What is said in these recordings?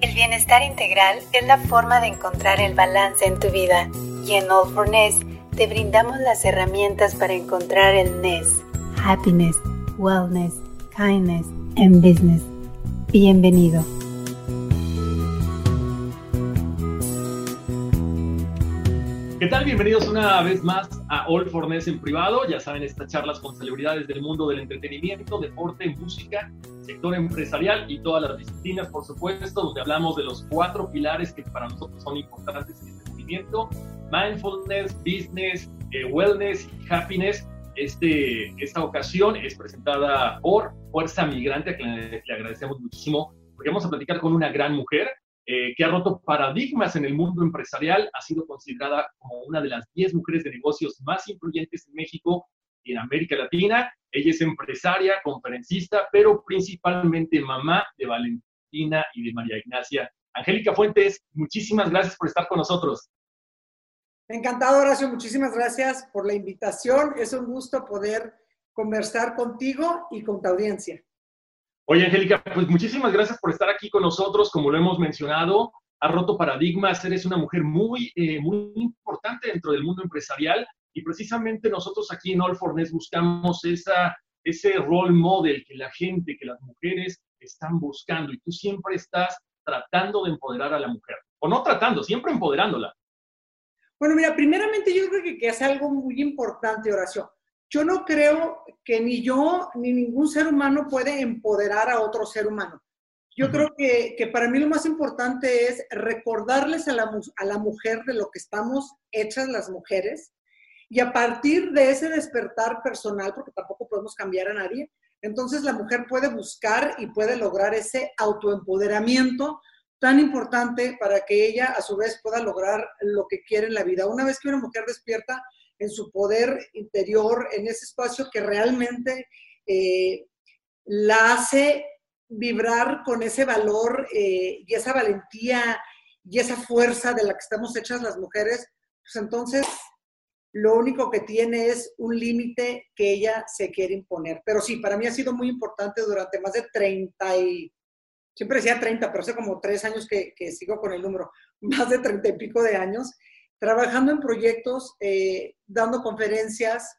El bienestar integral es la forma de encontrar el balance en tu vida y en All for Ness te brindamos las herramientas para encontrar el Ness. Happiness, Wellness, Kindness and Business. Bienvenido. ¿Qué tal? Bienvenidos una vez más a All for Ness en privado. Ya saben, estas charlas con celebridades del mundo del entretenimiento, deporte, música, sector empresarial y todas las disciplinas, por supuesto, donde hablamos de los cuatro pilares que para nosotros son importantes en este movimiento: mindfulness, business, eh, wellness y happiness. Este, esta ocasión es presentada por Fuerza Migrante, a quien le, le agradecemos muchísimo, porque vamos a platicar con una gran mujer eh, que ha roto paradigmas en el mundo empresarial, ha sido considerada como una de las 10 mujeres de negocios más influyentes en México y en América Latina. Ella es empresaria, conferencista, pero principalmente mamá de Valentina y de María Ignacia. Angélica Fuentes, muchísimas gracias por estar con nosotros. Encantado, Horacio. Muchísimas gracias por la invitación. Es un gusto poder conversar contigo y con tu audiencia. Oye, Angélica, pues muchísimas gracias por estar aquí con nosotros. Como lo hemos mencionado, ha roto paradigmas, eres una mujer muy, eh, muy importante dentro del mundo empresarial y precisamente nosotros aquí en All for buscamos esa, ese role model que la gente, que las mujeres están buscando y tú siempre estás tratando de empoderar a la mujer. O no tratando, siempre empoderándola. Bueno, mira, primeramente yo creo que, que es algo muy importante, Horacio yo no creo que ni yo ni ningún ser humano puede empoderar a otro ser humano. Yo creo que, que, para mí lo más importante es recordarles a la, a la mujer de lo que estamos hechas las mujeres y a partir de ese despertar personal, porque tampoco podemos cambiar a nadie, entonces la mujer puede buscar y puede lograr ese autoempoderamiento tan importante para que ella a su vez pueda lograr lo que quiere en la vida. Una vez que una mujer despierta, en su poder interior, en ese espacio que realmente eh, la hace vibrar con ese valor eh, y esa valentía y esa fuerza de la que estamos hechas las mujeres, pues entonces lo único que tiene es un límite que ella se quiere imponer. Pero sí, para mí ha sido muy importante durante más de 30 y, siempre decía 30, pero hace como tres años que, sigo con el número, más de 30 y pico de años, trabajando en proyectos, eh, dando conferencias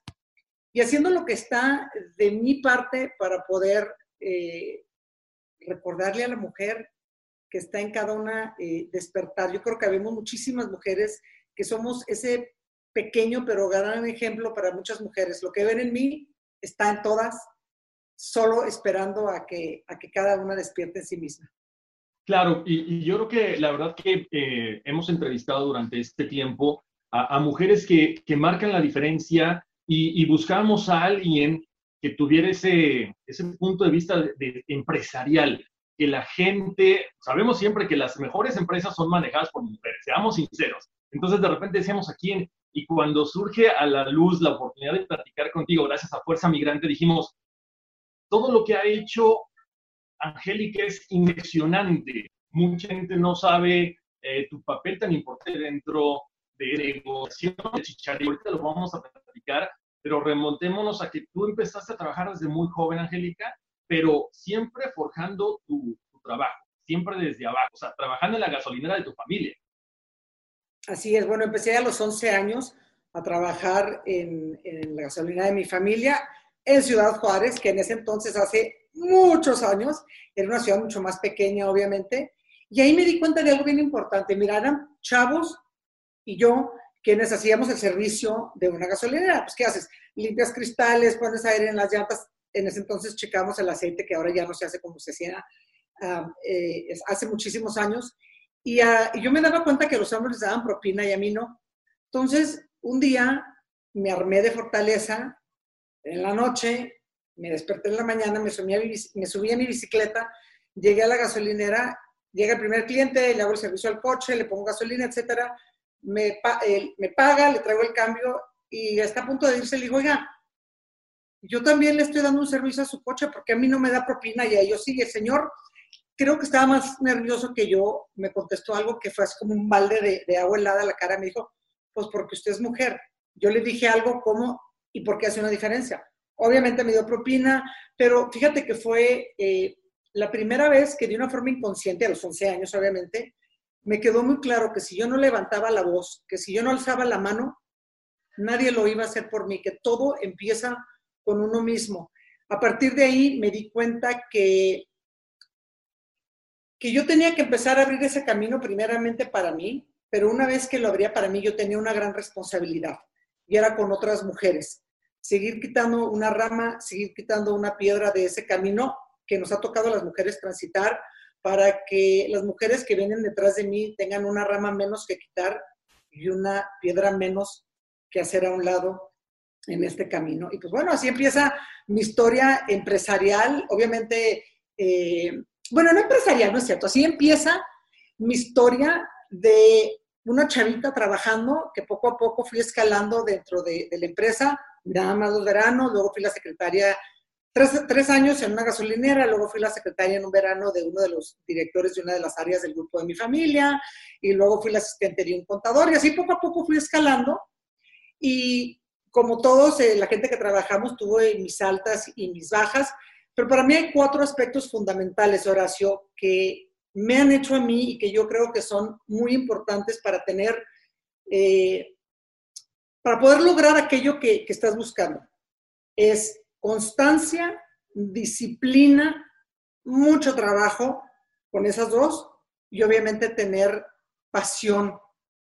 y haciendo lo que está de mi parte para poder eh, recordarle a la mujer que está en cada una eh, despertar. Yo creo que habemos muchísimas mujeres que somos ese pequeño pero gran ejemplo para muchas mujeres. Lo que ven en mí está en todas, solo esperando a que, a que cada una despierte en sí misma. Claro, y, yo creo que la verdad que eh, hemos entrevistado durante este tiempo a, mujeres que, que, marcan la diferencia y, buscamos a alguien que tuviera ese, ese punto de vista empresarial, que la gente, sabemos siempre que las mejores empresas son manejadas por mujeres, seamos sinceros. Entonces de repente decíamos a quién, y cuando surge a la luz la oportunidad de platicar contigo, gracias a Fuerza Migrante, dijimos, todo lo que ha hecho Angélica es impresionante. Mucha gente no sabe eh, tu papel tan importante dentro de negociación de Chicharri. Ahorita lo vamos a platicar, pero remontémonos a que tú empezaste a trabajar desde muy joven, Angélica, pero siempre forjando tu, trabajo, siempre desde abajo, o sea, trabajando en la gasolinera de tu familia. Así es, bueno, empecé a los 11 años a trabajar en, en la gasolinera de mi familia en Ciudad Juárez, que en ese entonces hace muchos años. Era una ciudad mucho más pequeña, obviamente. Y ahí me di cuenta de algo bien importante. Mira, eran chavos y yo quienes hacíamos el servicio de una gasolinera. Pues, ¿qué haces? Limpias cristales, pones aire en las llantas. En ese entonces checamos el aceite, que ahora ya no se hace como se hacía ah, eh, hace muchísimos años. Ah, y, yo me daba cuenta que los hombres les daban propina y a mí no. Entonces, un día me armé de fortaleza en la noche, me desperté en la mañana, me subí a mi, me subí a mi bicicleta, llegué a la gasolinera, llega el primer cliente, le hago el servicio al coche, le pongo gasolina, etcétera, me, me paga, le traigo el cambio y está a punto de irse, le digo, oiga, yo también le estoy dando un servicio a su coche porque a mí no me da propina y a ellos sigue, señor, creo que estaba más nervioso que yo, me contestó algo que fue así como un balde de, de agua helada a la cara, me dijo, pues porque usted es mujer. Yo le dije algo como, ¿y por qué hace una diferencia? Obviamente me dio propina, pero fíjate que fue eh, la primera vez que de una forma inconsciente, a los 11 años obviamente, me quedó muy claro que si yo no levantaba la voz, que si yo no alzaba la mano, nadie lo iba a hacer por mí, que todo empieza con uno mismo. A partir de ahí me di cuenta que que yo tenía que empezar a abrir ese camino primeramente para mí, pero una vez que lo abría para mí, yo tenía una gran responsabilidad y era con otras mujeres. Seguir quitando una rama, seguir quitando una piedra de ese camino que nos ha tocado a las mujeres transitar para que las mujeres que vienen detrás de mí tengan una rama menos que quitar y una piedra menos que hacer a un lado en este camino. Y pues bueno, así empieza mi historia empresarial. Obviamente, eh, bueno, no empresarial, no es cierto, así empieza mi historia de una chavita trabajando que poco a poco fui escalando dentro de, la empresa, nada más dos veranos, luego fui la secretaria, tres, años en una gasolinera, luego fui la secretaria en un verano de uno de los directores de una de las áreas del grupo de mi familia, y luego fui la asistente de un contador, y así poco a poco fui escalando. Y como todos, eh, la gente que trabajamos tuve mis altas y mis bajas, pero para mí hay cuatro aspectos fundamentales, Horacio, que me han hecho a mí y que yo creo que son muy importantes para tener, eh, para poder lograr aquello que, estás buscando. Es constancia, disciplina, mucho trabajo con esas dos y obviamente tener pasión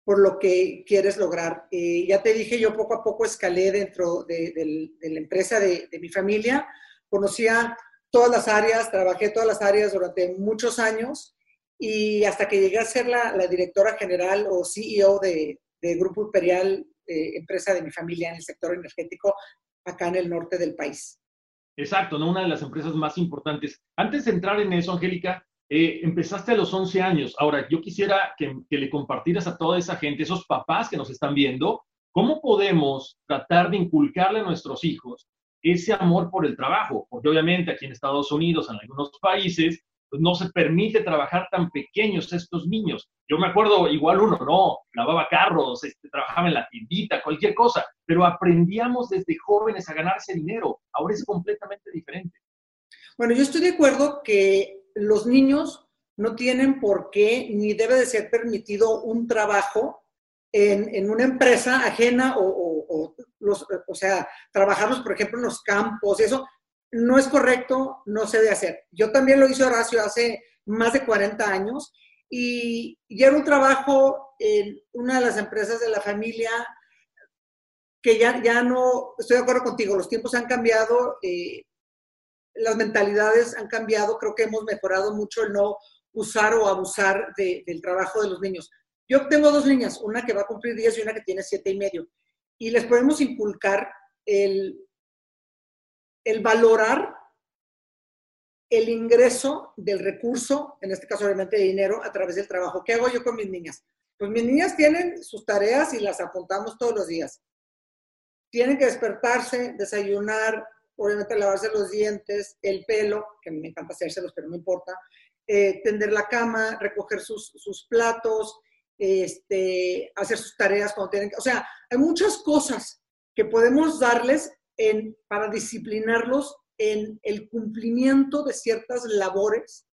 por lo que quieres lograr. Eh, ya te dije, yo poco a poco escalé dentro de, la empresa de, de, mi familia conocía todas las áreas, trabajé todas las áreas durante muchos años y hasta que llegué a ser la, directora general o CEO de, Grupo Imperial, eh, empresa de mi familia en el sector energético, acá en el norte del país. Exacto, ¿no? una de las empresas más importantes. Antes de entrar en eso, Angélica, eh, empezaste a los 11 años. Ahora, yo quisiera que, que, le compartieras a toda esa gente, esos papás que nos están viendo, cómo podemos tratar de inculcarle a nuestros hijos ese amor por el trabajo, porque obviamente aquí en Estados Unidos, en algunos países, no se permite trabajar tan pequeños estos niños. Yo me acuerdo, igual uno, no, lavaba carros, este, trabajaba en la tiendita, cualquier cosa, pero aprendíamos desde jóvenes a ganarse dinero. Ahora es completamente diferente. Bueno, yo estoy de acuerdo que los niños no tienen por qué ni debe de ser permitido un trabajo en, una empresa ajena o, los, o sea, trabajarlos, por ejemplo, en los campos, eso no es correcto, no se debe hacer. Yo también lo hice Horacio hace más de 40 años y, era un trabajo en una de las empresas de la familia que ya, ya no, estoy de acuerdo contigo, los tiempos han cambiado, eh, las mentalidades han cambiado, creo que hemos mejorado mucho el no usar o abusar del trabajo de los niños. Yo tengo dos niñas, una que va a cumplir 10 y una que tiene 7 y medio. Y les podemos inculcar el, el valorar el ingreso del recurso, en este caso obviamente de dinero, a través del trabajo. ¿Qué hago yo con mis niñas? Pues mis niñas tienen sus tareas y las apuntamos todos los días. Tienen que despertarse, desayunar, obviamente lavarse los dientes, el pelo, que me encanta hacérselos, pero no importa, eh, tender la cama, recoger sus, sus platos, este, hacer sus tareas cuando tienen que... O sea, hay muchas cosas que podemos darles en, para disciplinarlos en el cumplimiento de ciertas labores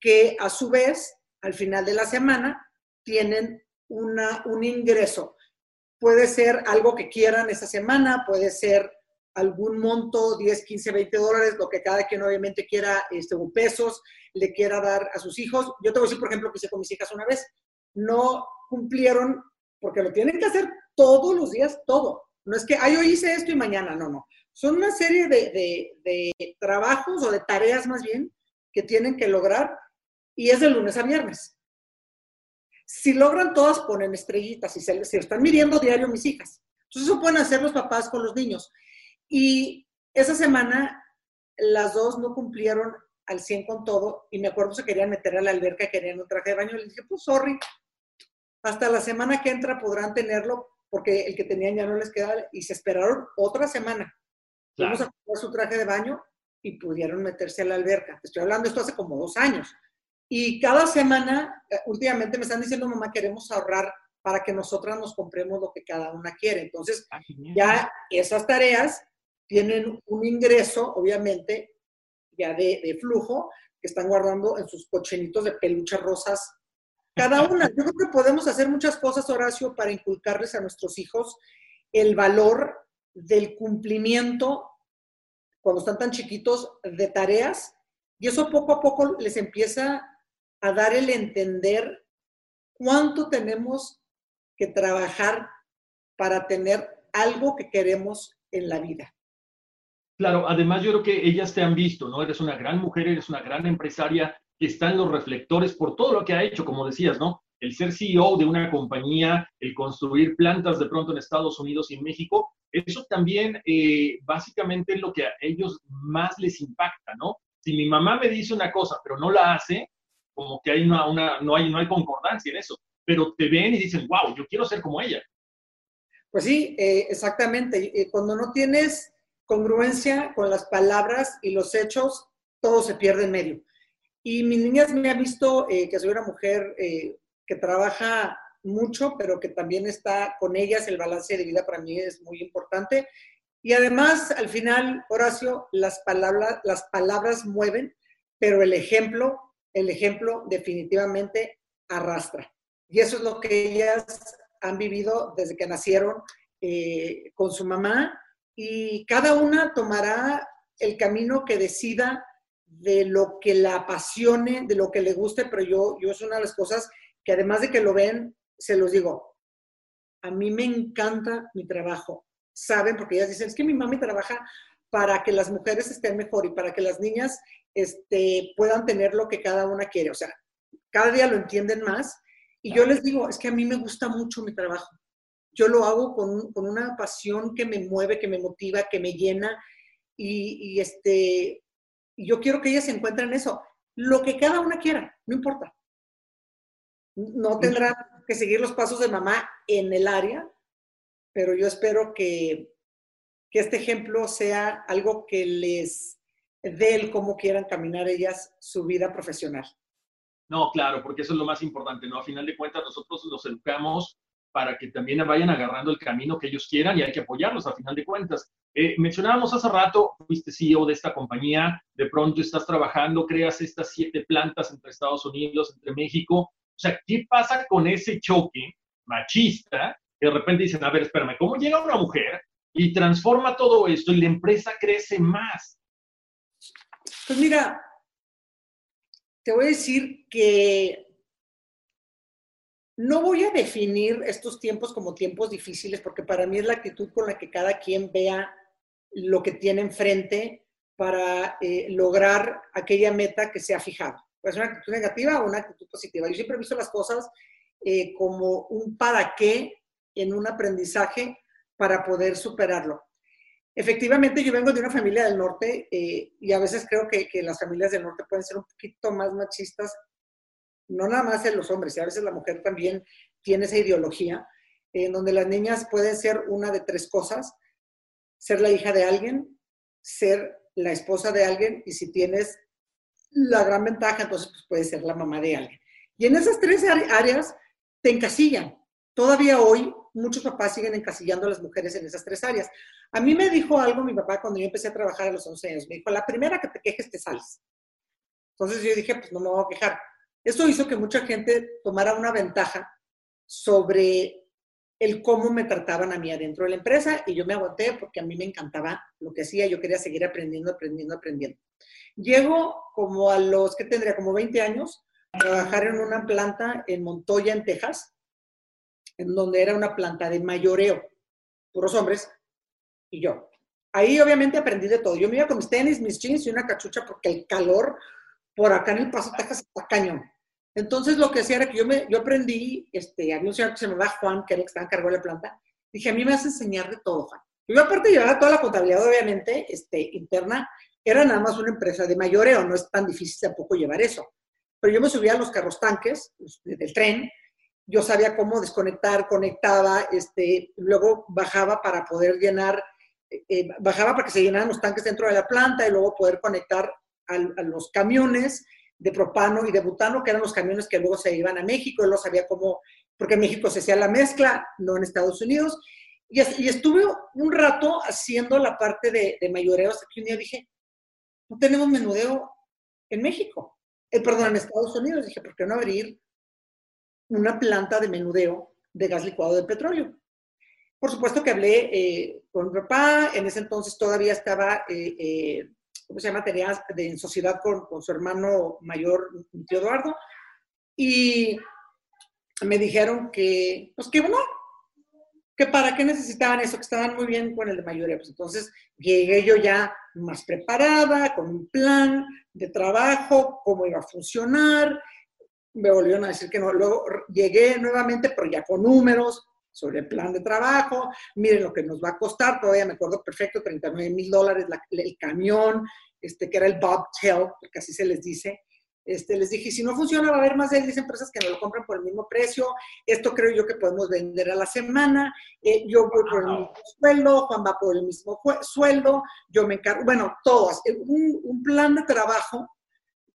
que a su vez, al final de la semana, tienen una, un ingreso. Puede ser algo que quieran esa semana, puede ser algún monto, 10, 15, 20 dólares, lo que cada quien obviamente quiera, este, pesos, le quiera dar a sus hijos. Yo te voy a decir, por ejemplo, que hice con mis hijas una vez. No cumplieron, porque lo tienen que hacer todos los días, todo. No es que, ay, hoy hice esto y mañana, no, no. Son una serie de, de, trabajos o de tareas más bien que tienen que lograr y es de lunes a viernes. Si logran todas, ponen estrellitas y se, se están midiendo diario mis hijas. Entonces eso pueden hacer los papás con los niños. Y esa semana las dos no cumplieron al 100 con todo y me acuerdo se querían meter a la alberca, querían un traje de baño. Le dije, pues sorry, hasta la semana que entra podrán tenerlo porque el que tenían ya no les queda y se esperaron otra semana. Vamos a comprar su traje de baño y pudieron meterse a la alberca. Te estoy hablando esto hace como dos años. Y cada semana, eh, últimamente me están diciendo, mamá, queremos ahorrar para que nosotras nos compremos lo que cada una quiere. Entonces, ah, ya esas tareas tienen un ingreso, obviamente, ya de, de, flujo, que están guardando en sus cochinitos de peluchas rosas. Cada una. Yo creo que podemos hacer muchas cosas, Horacio, para inculcarles a nuestros hijos el valor del cumplimiento cuando están tan chiquitos de tareas y eso poco a poco les empieza a dar el entender cuánto tenemos que trabajar para tener algo que queremos en la vida. Claro, además yo creo que ellas te han visto, ¿no? Eres una gran mujer, eres una gran empresaria está en los reflectores por todo lo que ha hecho, como decías, ¿no? El ser CEO de una compañía, el construir plantas de pronto en Estados Unidos y en México, eso también eh, básicamente es lo que a ellos más les impacta, ¿no? Si mi mamá me dice una cosa pero no la hace, como que hay una, no, hay, no hay concordancia en eso, pero te ven y dicen, wow, yo quiero ser como ella. Pues sí, eh, exactamente. Cuando no tienes congruencia con las palabras y los hechos, todo se pierde en medio. Y mis niñas me han visto eh, que soy una mujer que trabaja mucho, pero que también está con ellas, el balance de vida para mí es muy importante. Y además, al final, Horacio, las palabras, las palabras mueven, pero el ejemplo, el ejemplo definitivamente arrastra. Y eso es lo que ellas han vivido desde que nacieron eh, con su mamá y cada una tomará el camino que decida de lo que la apasione, de lo que le guste, pero yo, yo es una de las cosas que además de que lo ven, se los digo, a mí me encanta mi trabajo. Saben, porque ellas dicen, es que mi mami trabaja para que las mujeres estén mejor y para que las niñas este, puedan tener lo que cada una quiere. O sea, cada día lo entienden más. Y yo les digo, es que a mí me gusta mucho mi trabajo. Yo lo hago con, una pasión que me mueve, que me motiva, que me llena. Y, y este, yo quiero que ellas se encuentren eso. Lo que cada una quiera, no importa. No tendrá que seguir los pasos de mamá en el área, pero yo espero que, este ejemplo sea algo que les dé el cómo quieran caminar ellas su vida profesional. No, claro, porque eso es lo más importante, ¿no? A final de cuentas, nosotros los educamos para que también vayan agarrando el camino que ellos quieran y hay que apoyarlos a final de cuentas. Eh, mencionábamos hace rato, fuiste CEO de esta compañía, de pronto estás trabajando, creas estas siete plantas entre Estados Unidos, entre México, o sea, ¿qué pasa con ese choque machista? Que de repente dicen, a ver, espérame, ¿cómo llega una mujer y transforma todo esto y la empresa crece más? Pues mira, te voy a decir que no voy a definir estos tiempos como tiempos difíciles, porque para mí es la actitud con la que cada quien vea lo que tiene enfrente para eh, lograr aquella meta que se ha fijado. Puede ser una actitud negativa o una actitud positiva. Yo siempre he visto las cosas eh, como un para qué en un aprendizaje para poder superarlo. Efectivamente, yo vengo de una familia del norte eh, y a veces creo que, que, las familias del norte pueden ser un poquito más machistas, no nada más en los hombres, y a veces la mujer también tiene esa ideología, en donde las niñas pueden ser una de tres cosas, ser la hija de alguien, ser la esposa de alguien y si tienes la gran ventaja, entonces, pues puede ser la mamá de alguien. Y en esas tres áreas te encasillan. Todavía hoy muchos papás siguen encasillando a las mujeres en esas tres áreas. A mí me dijo algo mi papá cuando yo empecé a trabajar a los 11 años. Me dijo, la primera que te quejes te sales. Entonces yo dije, pues no me voy a quejar. Eso hizo que mucha gente tomara una ventaja sobre el cómo me trataban a mí adentro de la empresa y yo me aguanté porque a mí me encantaba lo que hacía, yo quería seguir aprendiendo, aprendiendo, aprendiendo. Llego como a los, que tendría? Como 20 años, a trabajar en una planta en Montoya, en Texas, en donde era una planta de mayoreo, puros hombres, y yo. Ahí obviamente aprendí de todo. Yo me iba con mis tenis, mis jeans y una cachucha porque el calor por acá en el Paso, Texas, está cañón. Entonces lo que hacía era que yo, me, yo aprendí, este, había un señor que se llamaba Juan, que era el que estaba en cargo de la planta, dije, a mí me vas a enseñar de todo, Juan. Yo aparte llevaba toda la contabilidad, obviamente, este, interna, era nada más una empresa de mayoreo, no es tan difícil tampoco llevar eso. Pero yo me subía a los carros tanques del tren, yo sabía cómo desconectar, conectaba, este, luego bajaba para poder llenar, eh, eh, bajaba para que se llenaran los tanques dentro de la planta y luego poder conectar a los camiones de propano y de butano, que eran los camiones que luego se iban a México, él lo sabía cómo, porque en México se hacía la mezcla, no en Estados Unidos, y, y estuve un rato haciendo la parte de, de mayoreo, hasta que un día dije, no tenemos menudeo en México, eh, perdón, en Estados Unidos, dije, ¿por qué no abrir una planta de menudeo de gas licuado de petróleo? Por supuesto que hablé eh, con mi papá, en ese entonces todavía estaba... Eh, eh ¿cómo se llama? Tenía de, en sociedad con, su hermano mayor, mi tío Eduardo, y me dijeron que, pues que no, que para qué necesitaban eso, que estaban muy bien con el de mayoría. Pues entonces llegué yo ya más preparada, con un plan de trabajo, cómo iba a funcionar. Me volvieron a decir que no. Luego llegué nuevamente, pero ya con números, sobre el plan de trabajo, miren lo que nos va a costar, todavía me acuerdo perfecto, 39 mil dólares el camión, este, que era el bobtail, porque así se les dice. Este, les dije, si no funciona, va a haber más de 10 empresas que no lo compran por el mismo precio. Esto creo yo que podemos vender a la semana. Eh, yo voy por el mismo sueldo, Juan va por el mismo sueldo, yo me encargo, bueno, todas. Eh, un, un plan de trabajo,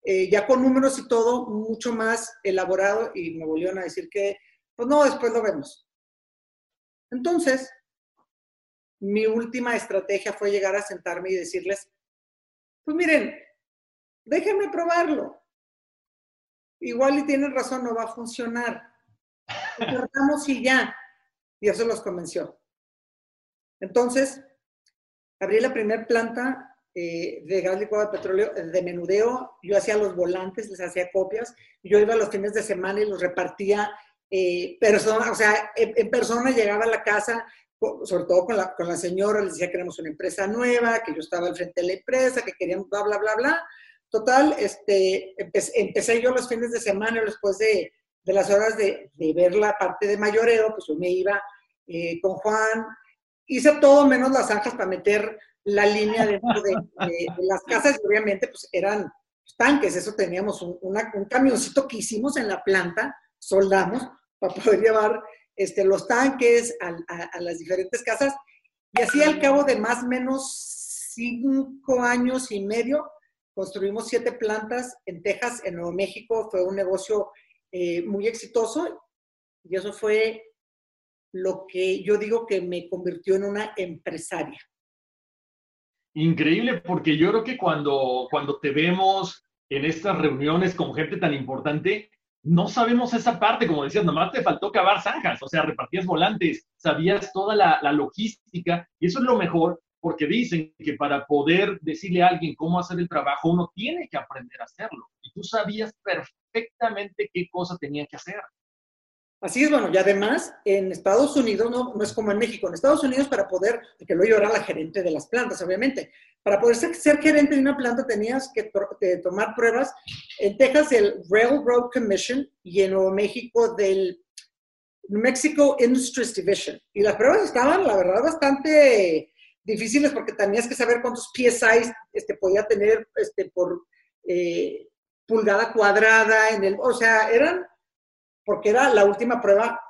eh, ya con números y todo, mucho más elaborado, y me volvieron a decir que, pues no, después lo vemos. Entonces, mi última estrategia fue llegar a sentarme y decirles, pues miren, déjenme probarlo. Igual y tienen razón, no va a funcionar. Y ya. Y eso los convenció. Entonces, abrí la primera planta eh, de gas licuado de petróleo de menudeo. Yo hacía los volantes, les hacía copias. Yo iba los fines de semana y los repartía eh, persona, o sea, en, persona llegaba a la casa, sobre todo con la, con la señora, les decía que éramos una empresa nueva, que yo estaba al frente de la empresa, que queríamos bla, bla, bla, bla. Total, este, empecé, yo los fines de semana, después de, de las horas de, de, ver la parte de mayoreo, pues yo me iba eh, con Juan, hice todo menos las zanjas para meter la línea dentro de, de, las casas, y obviamente pues eran tanques, eso teníamos un, un camioncito que hicimos en la planta, soldamos para poder llevar este, los tanques a, las diferentes casas. Y así al cabo de más o menos cinco años y medio, construimos siete plantas en Texas, en Nuevo México. Fue un negocio eh, muy exitoso y eso fue lo que yo digo que me convirtió en una empresaria. Increíble, porque yo creo que cuando, cuando te vemos en estas reuniones con gente tan importante, no sabemos esa parte, como decías, nomás te faltó cavar zanjas, o sea, repartías volantes, sabías toda la, logística, y eso es lo mejor, porque dicen que para poder decirle a alguien cómo hacer el trabajo, uno tiene que aprender a hacerlo, y tú sabías perfectamente qué cosa tenía que hacer. Así es, bueno, y además en Estados Unidos, no, es como en México, en Estados Unidos para poder, porque lo era la gerente de las plantas, obviamente, para poder ser, gerente de una planta tenías que, tomar pruebas. En Texas el Railroad Commission y en Nuevo México del Mexico Industries Division. Y las pruebas estaban, la verdad, bastante difíciles porque tenías que saber cuántos PSI este, podía tener este, por eh, pulgada cuadrada en el, o sea, eran porque era la última prueba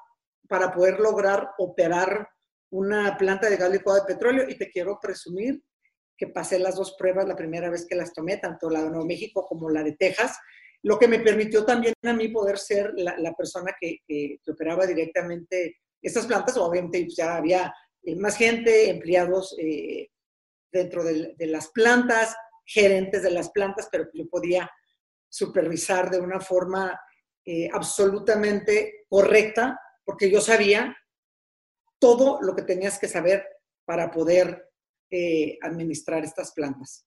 para poder lograr operar una planta de gas licuado de petróleo y te quiero presumir que pasé las dos pruebas la primera vez que las tomé, tanto la de Nuevo México como la de Texas, lo que me permitió también a mí poder ser la, persona que, que, operaba directamente estas plantas. Obviamente pues, ya había eh, más gente, empleados eh, dentro de, de, las plantas, gerentes de las plantas, pero yo podía supervisar de una forma eh, absolutamente correcta, porque yo sabía todo lo que tenías que saber para poder eh, administrar estas plantas.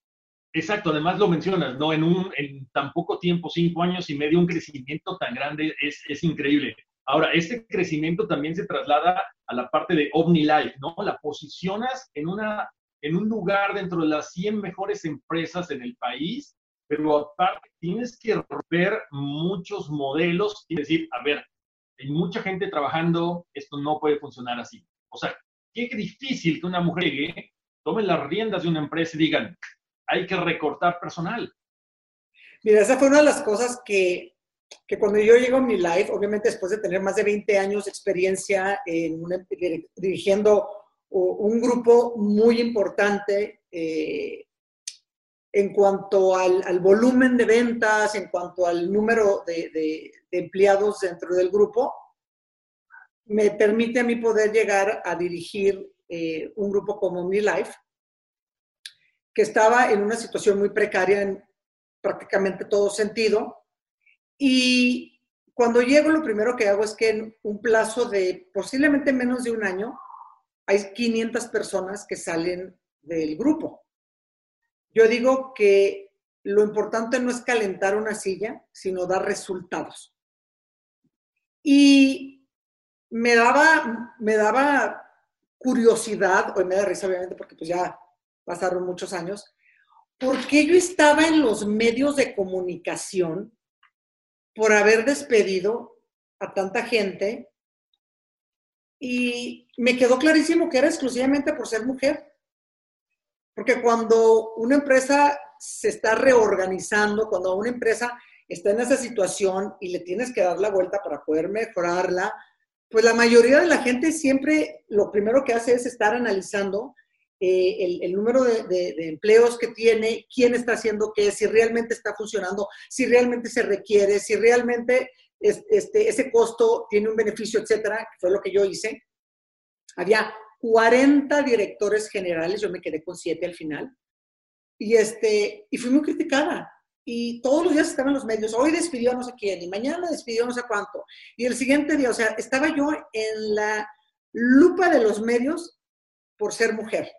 Exacto, además lo mencionas, ¿no? En, un, en tan poco tiempo, cinco años y medio, un crecimiento tan grande es, es increíble. Ahora, este crecimiento también se traslada a la parte de OmniLife, ¿no? La posicionas en, una, en un lugar dentro de las 100 mejores empresas en el país, pero aparte tienes que romper muchos modelos y decir, a ver, hay mucha gente trabajando, esto no puede funcionar así. O sea, qué difícil que una mujer llegue, tome las riendas de una empresa y digan, hay que recortar personal. Mira, esa fue una de las cosas que que cuando yo llego a mi life, obviamente después de tener más de 20 años de experiencia en dirigiendo un grupo muy importante eh, en cuanto al, volumen de ventas, en cuanto al número de, empleados dentro del grupo, me permite a mí poder llegar a dirigir eh, un grupo como Mi Life, que estaba en una situación muy precaria en prácticamente todo sentido, y cuando llego, lo primero que hago es que en un plazo de posiblemente menos de un año, hay 500 personas que salen del grupo. Yo digo que lo importante no es calentar una silla, sino dar resultados. Y me daba, me daba curiosidad, hoy me da risa obviamente porque pues ya pasaron muchos años, porque yo estaba en los medios de comunicación por haber despedido a tanta gente y me quedó clarísimo que era exclusivamente por ser mujer. Porque cuando una empresa se está reorganizando, cuando una empresa está en esa situación y le tienes que dar la vuelta para poder mejorarla, pues la mayoría de la gente siempre lo primero que hace es estar analizando eh, el, número de, empleos que tiene, quién está haciendo qué, si realmente está funcionando, si realmente se requiere, si realmente este, ese costo tiene un beneficio, etcétera, que fue lo que yo hice. Había 40 directores generales, yo me quedé con 7 al final, y, este, y fui muy criticada. Y todos los días estaban en los medios, hoy despidió a no sé quién, y mañana despidió no sé cuánto. Y el siguiente día, o sea, estaba yo en la lupa de los medios por ser mujer.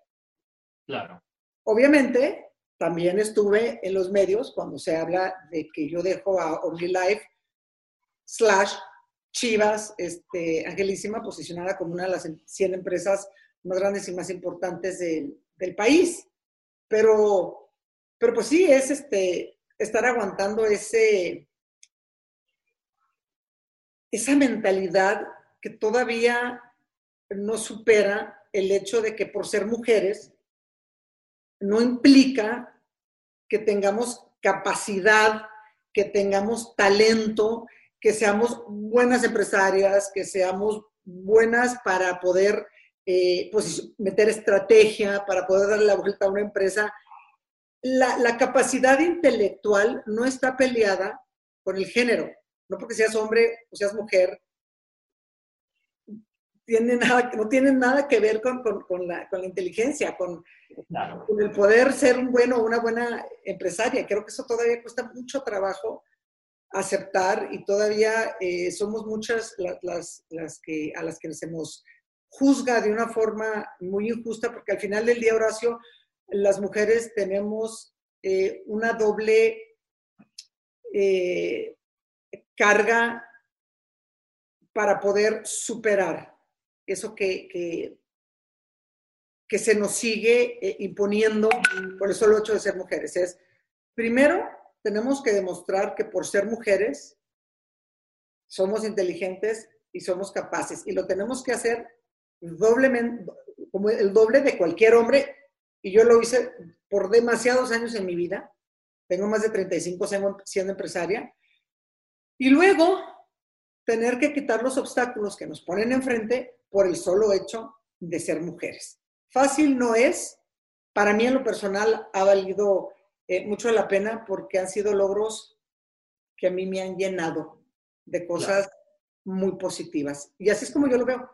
Claro. Obviamente, también estuve en los medios cuando se habla de que yo dejo a OnlyLife slash Chivas, este, Angelísima, posicionada como una de las 100 empresas más grandes y más importantes del, país. Pero, pero pues sí, es este, estar aguantando ese, esa mentalidad que todavía no supera el hecho de que por ser mujeres no implica que tengamos capacidad, que tengamos talento, que seamos buenas empresarias, que seamos buenas para poder eh, pues, meter estrategia, para poder darle la vuelta a una empresa. La, la capacidad intelectual no está peleada con el género, no porque seas hombre o seas mujer, tiene nada, no tienen nada que ver con, la, inteligencia, con, el poder ser un bueno o una buena empresaria. Creo que eso todavía cuesta mucho trabajo aceptar y todavía eh, somos muchas las, que, a las que nos hemos juzga de una forma muy injusta, porque al final del día, Horacio, las mujeres tenemos eh, una doble eh, carga para poder superar eso que, que, se nos sigue imponiendo por el solo hecho de ser mujeres. Es, primero, tenemos que demostrar que por ser mujeres somos inteligentes y somos capaces. Y lo tenemos que hacer doblemente, como el doble de cualquier hombre. Y yo lo hice por demasiados años en mi vida. Tengo más de 35 siendo empresaria. Y luego tener que quitar los obstáculos que nos ponen enfrente por el solo hecho de ser mujeres. Fácil no es, para mí en lo personal ha valido eh, mucho la pena porque han sido logros que a mí me han llenado de cosas muy positivas. Y así es como yo lo veo.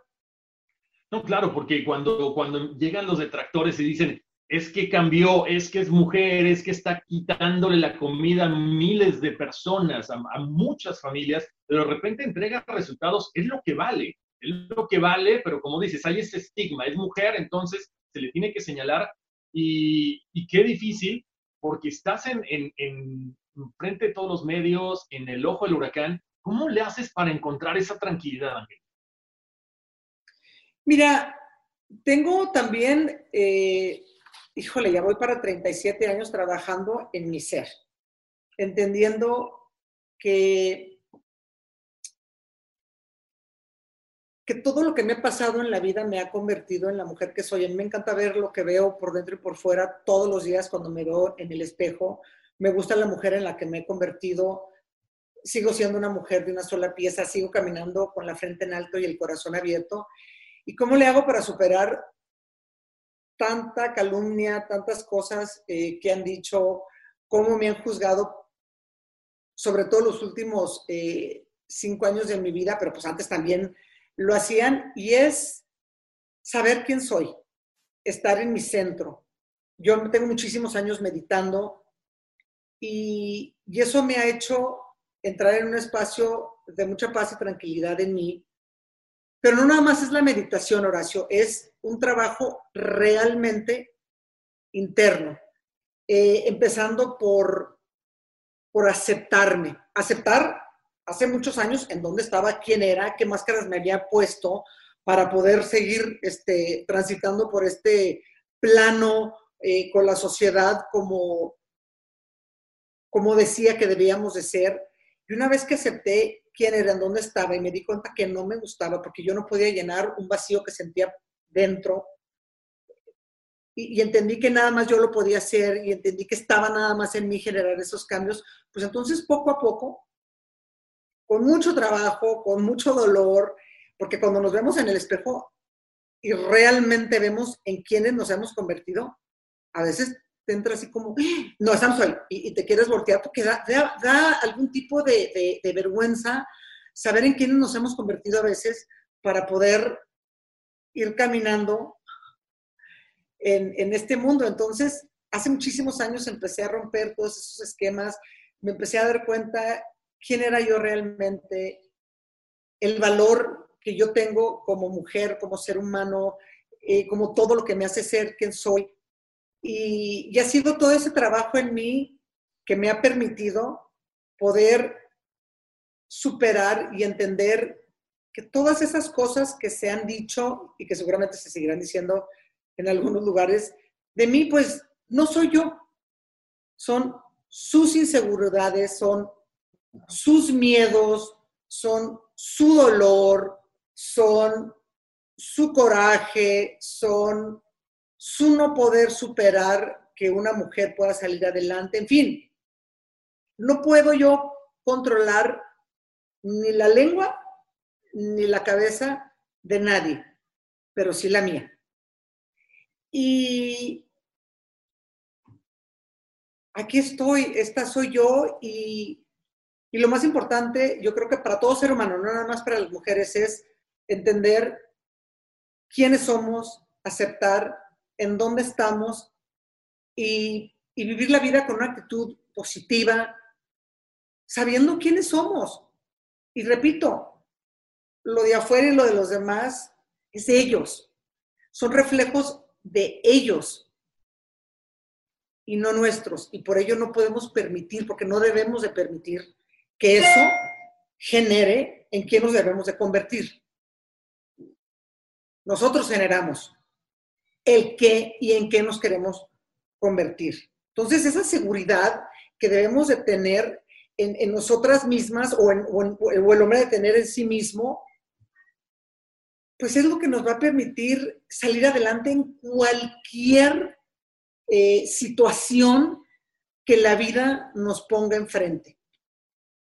No, claro, porque cuando, cuando llegan los detractores y dicen, es que cambió, es que es mujer, es que está quitándole la comida a miles de personas, a, a muchas familias, pero de repente entrega resultados, es lo que vale es lo que vale, pero como dices, hay ese estigma, es mujer, entonces se le tiene que señalar y, qué difícil, porque estás en, en, frente de todos los medios, en el ojo del huracán. ¿Cómo le haces para encontrar esa tranquilidad, Ángel? Mira, tengo también, eh, híjole, ya voy para 37 años trabajando en mi ser, entendiendo que que todo lo que me ha pasado en la vida me ha convertido en la mujer que soy. A mí me encanta ver lo que veo por dentro y por fuera todos los días cuando me veo en el espejo. Me gusta la mujer en la que me he convertido. Sigo siendo una mujer de una sola pieza, sigo caminando con la frente en alto y el corazón abierto. ¿Y cómo le hago para superar tanta calumnia, tantas cosas eh, que han dicho, cómo me han juzgado, sobre todo los últimos eh, cinco años de mi vida, pero pues antes también lo hacían y es saber quién soy, estar en mi centro. Yo tengo muchísimos años meditando y, eso me ha hecho entrar en un espacio de mucha paz y tranquilidad en mí. Pero no nada más es la meditación, Horacio, es un trabajo realmente interno, eh, empezando por, por aceptarme, aceptar hace muchos años en dónde estaba, quién era, qué máscaras me había puesto para poder seguir este, transitando por este plano eh, con la sociedad como, como decía que debíamos de ser. Y una vez que acepté quién era, en dónde estaba y me di cuenta que no me gustaba porque yo no podía llenar un vacío que sentía dentro, y, y, entendí que nada más yo lo podía hacer y entendí que estaba nada más en mí generar esos cambios, pues entonces poco a poco con mucho trabajo, con mucho dolor, porque cuando nos vemos en el espejo y realmente vemos en quiénes nos hemos convertido, a veces te entra así como, no, estamos ahí, y, te quieres voltear porque da, algún tipo de, vergüenza saber en quiénes nos hemos convertido a veces para poder ir caminando en, en este mundo. Entonces, hace muchísimos años empecé a romper todos esos esquemas, me empecé a dar cuenta quién era yo realmente, el valor que yo tengo como mujer, como ser humano, eh, como todo lo que me hace ser quien soy. Y, y ha sido todo ese trabajo en mí que me ha permitido poder superar y entender que todas esas cosas que se han dicho y que seguramente se seguirán diciendo en algunos lugares, de mí pues no soy yo. Son sus inseguridades, son sus miedos, son su dolor, son su coraje, son su no poder superar que una mujer pueda salir adelante. En fin, no puedo yo controlar ni la lengua ni la cabeza de nadie, pero sí la mía. Y aquí estoy, esta soy yo y y lo más importante, yo creo que para todo ser humano, no nada más para las mujeres, es entender quiénes somos, aceptar en dónde estamos y, vivir la vida con una actitud positiva, sabiendo quiénes somos. Y repito, lo de afuera y lo de los demás es ellos. Son reflejos de ellos y no nuestros. Y por ello no podemos permitir, porque no debemos de permitir que eso genere en quién nos debemos de convertir. Nosotros generamos el qué y en qué nos queremos convertir. Entonces, esa seguridad que debemos de tener en, nosotras mismas o, en, el hombre de tener en sí mismo, pues es lo que nos va a permitir salir adelante en cualquier eh, situación que la vida nos ponga enfrente.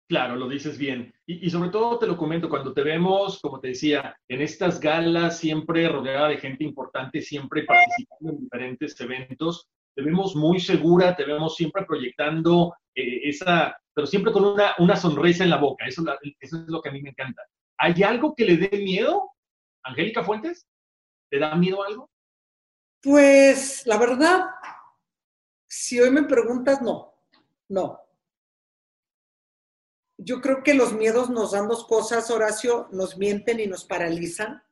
Claro, lo dices bien. Y, sobre todo te lo comento, cuando te vemos, como te decía, en estas galas, siempre rodeada de gente importante, siempre participando en diferentes eventos, te vemos muy segura, te vemos siempre proyectando eh, esa, pero siempre con una, sonrisa en la boca. Eso, eso es lo que a mí me encanta. ¿Hay algo que le dé miedo, Angélica Fuentes? ¿Te da miedo algo? Pues la verdad, si hoy me preguntas, no, no yo creo que los miedos nos dan dos cosas, Horacio, nos mienten y nos paralizan.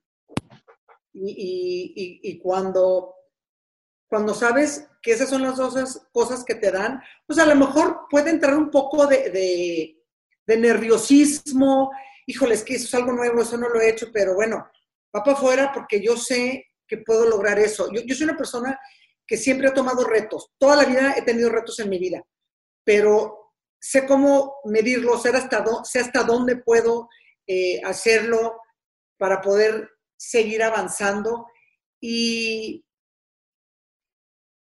Y, cuando, cuando sabes que esas son las dos cosas que te dan, pues a lo mejor puede entrar un poco de, de, nerviosismo. Híjole, es que eso es algo nuevo, eso no lo he hecho, pero bueno, va para afuera porque yo sé que puedo lograr eso. Yo, yo soy una persona que siempre he tomado retos. Toda la vida he tenido retos en mi vida, pero sé cómo medirlo, sé hasta, dónde puedo eh, hacerlo para poder seguir avanzando. Y,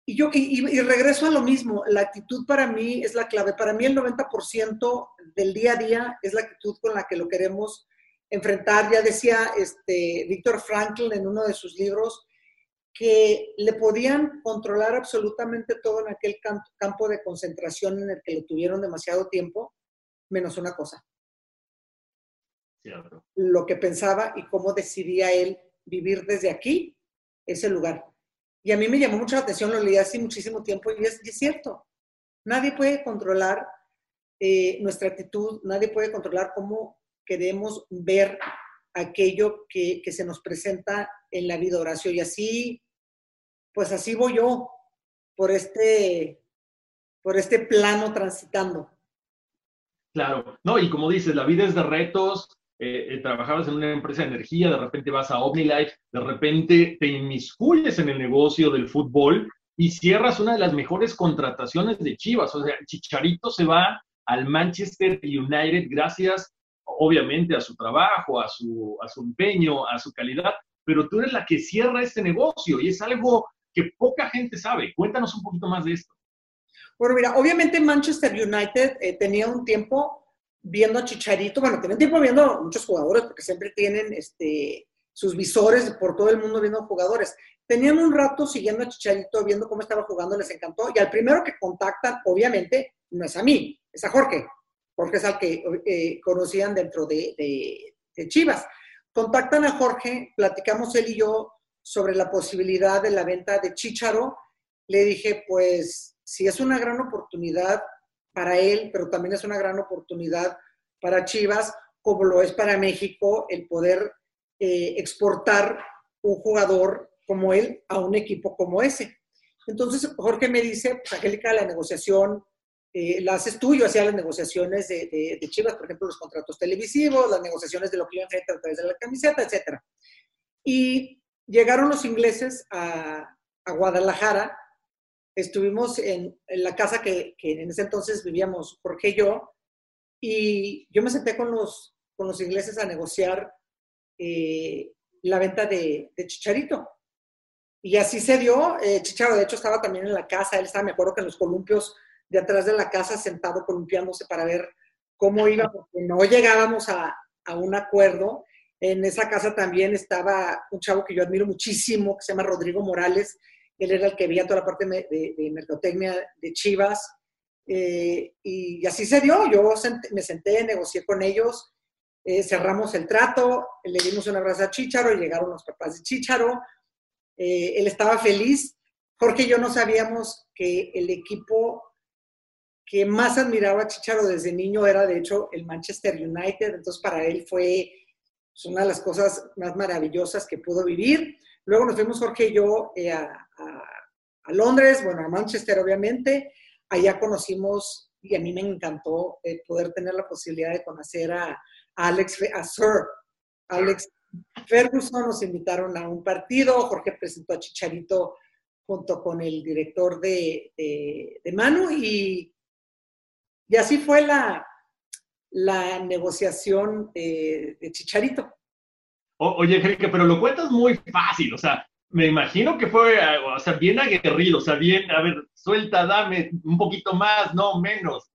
y yo y, regreso a lo mismo, la actitud para mí es la clave. Para mí el 90% del día a día es la actitud con la que lo queremos enfrentar. Ya decía este, Víctor Frankl en uno de sus libros, que le podían controlar absolutamente todo en aquel campo de concentración en el que le tuvieron demasiado tiempo, menos una cosa. Lo que pensaba y cómo decidía él vivir desde aquí, ese lugar. Y a mí me llamó mucho la atención, lo leí hace muchísimo tiempo y es, cierto. Nadie puede controlar eh, nuestra actitud, nadie puede controlar cómo queremos ver aquello que, que, se nos presenta en la vida, Horacio. Y así pues así voy yo por este, por este plano transitando. Claro, no, y como dices, la vida es de retos, eh, eh, trabajabas en una empresa de energía, de repente vas a OmniLife, de repente te inmiscuyes en el negocio del fútbol y cierras una de las mejores contrataciones de Chivas. O sea, Chicharito se va al Manchester United gracias, obviamente, a su trabajo, a su, a su empeño, a su calidad, pero tú eres la que cierra este negocio y es algo que poca gente sabe. Cuéntanos un poquito más de esto. Bueno, mira, obviamente Manchester United eh, tenía un tiempo viendo a Chicharito, bueno, tenía un tiempo viendo muchos jugadores, porque siempre tienen este, sus visores por todo el mundo viendo jugadores. Tenían un rato siguiendo a Chicharito, viendo cómo estaba jugando, les encantó. Y al primero que contactan, obviamente, no es a mí, es a Jorge. Jorge es al que eh, conocían dentro de, de Chivas. Contactan a Jorge, platicamos él y yo sobre la posibilidad de la venta de Chicharo, le dije, pues si es una gran oportunidad para él, pero también es una gran oportunidad para Chivas, como lo es para México, el poder eh, exportar un jugador como él a un equipo como ese. Entonces, Jorge me dice, pues Angélica, la negociación eh, la haces tú, yo hacía las negociaciones de, Chivas, por ejemplo, los contratos televisivos, las negociaciones de lo que yo enfrento a través de la camiseta, etc. Y Llegaron los ingleses a, Guadalajara, estuvimos en, la casa que, en ese entonces vivíamos Jorge y yo, y yo me senté con los, con los ingleses a negociar eh, la venta de, Chicharito. Y así se dio. Eh, Chicharo, de hecho, estaba también en la casa. Él estaba, me acuerdo que en los columpios de atrás de la casa, sentado columpiándose para ver cómo iba, porque no llegábamos a un acuerdo. En esa casa también estaba un chavo que yo admiro muchísimo, que se llama Rodrigo Morales. Él era el que veía toda la parte de, de mercotecnia de Chivas. Eh, y así se dio. Yo me senté, negocié con ellos, eh, cerramos el trato, le dimos un abrazo a Chicharo, llegaron los papás de Chicharo. Eh, él estaba feliz. Jorge y yo no sabíamos que el equipo que más admiraba a Chicharo desde niño era, de hecho, el Manchester United. Entonces, para él fue es una de las cosas más maravillosas que pudo vivir. Luego nos fuimos Jorge y yo eh, a, Londres, bueno, a Manchester obviamente. Allá conocimos, y a mí me encantó eh, poder tener la posibilidad de conocer a, Alex, a Sir Alex Ferguson. Nos invitaron a un partido, Jorge presentó a Chicharito junto con el director de, de Manu y, y así fue la, la negociación eh, de Chicharito. oye, Enrique, pero lo cuentas muy fácil, o sea, me imagino que fue, o sea, bien aguerrido, o sea, bien, a ver, suelta, dame un poquito más, no menos.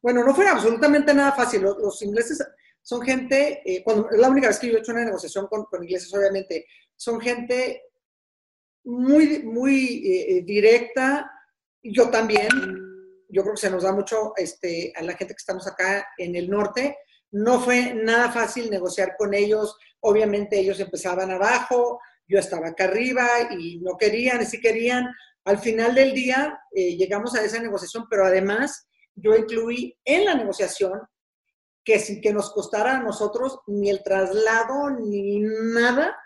Bueno, no fue absolutamente nada fácil. Los, ingleses son gente, eh, cuando, es la única vez que yo he hecho una negociación con, ingleses, obviamente, son gente muy, muy eh, directa. Yo también, yo creo que se nos da mucho este, a la gente que estamos acá en el norte. No fue nada fácil negociar con ellos. Obviamente ellos empezaban abajo, yo estaba acá arriba y no querían, y sí querían. Al final del día eh, llegamos a esa negociación, pero además yo incluí en la negociación que sin que nos costara a nosotros ni el traslado ni nada,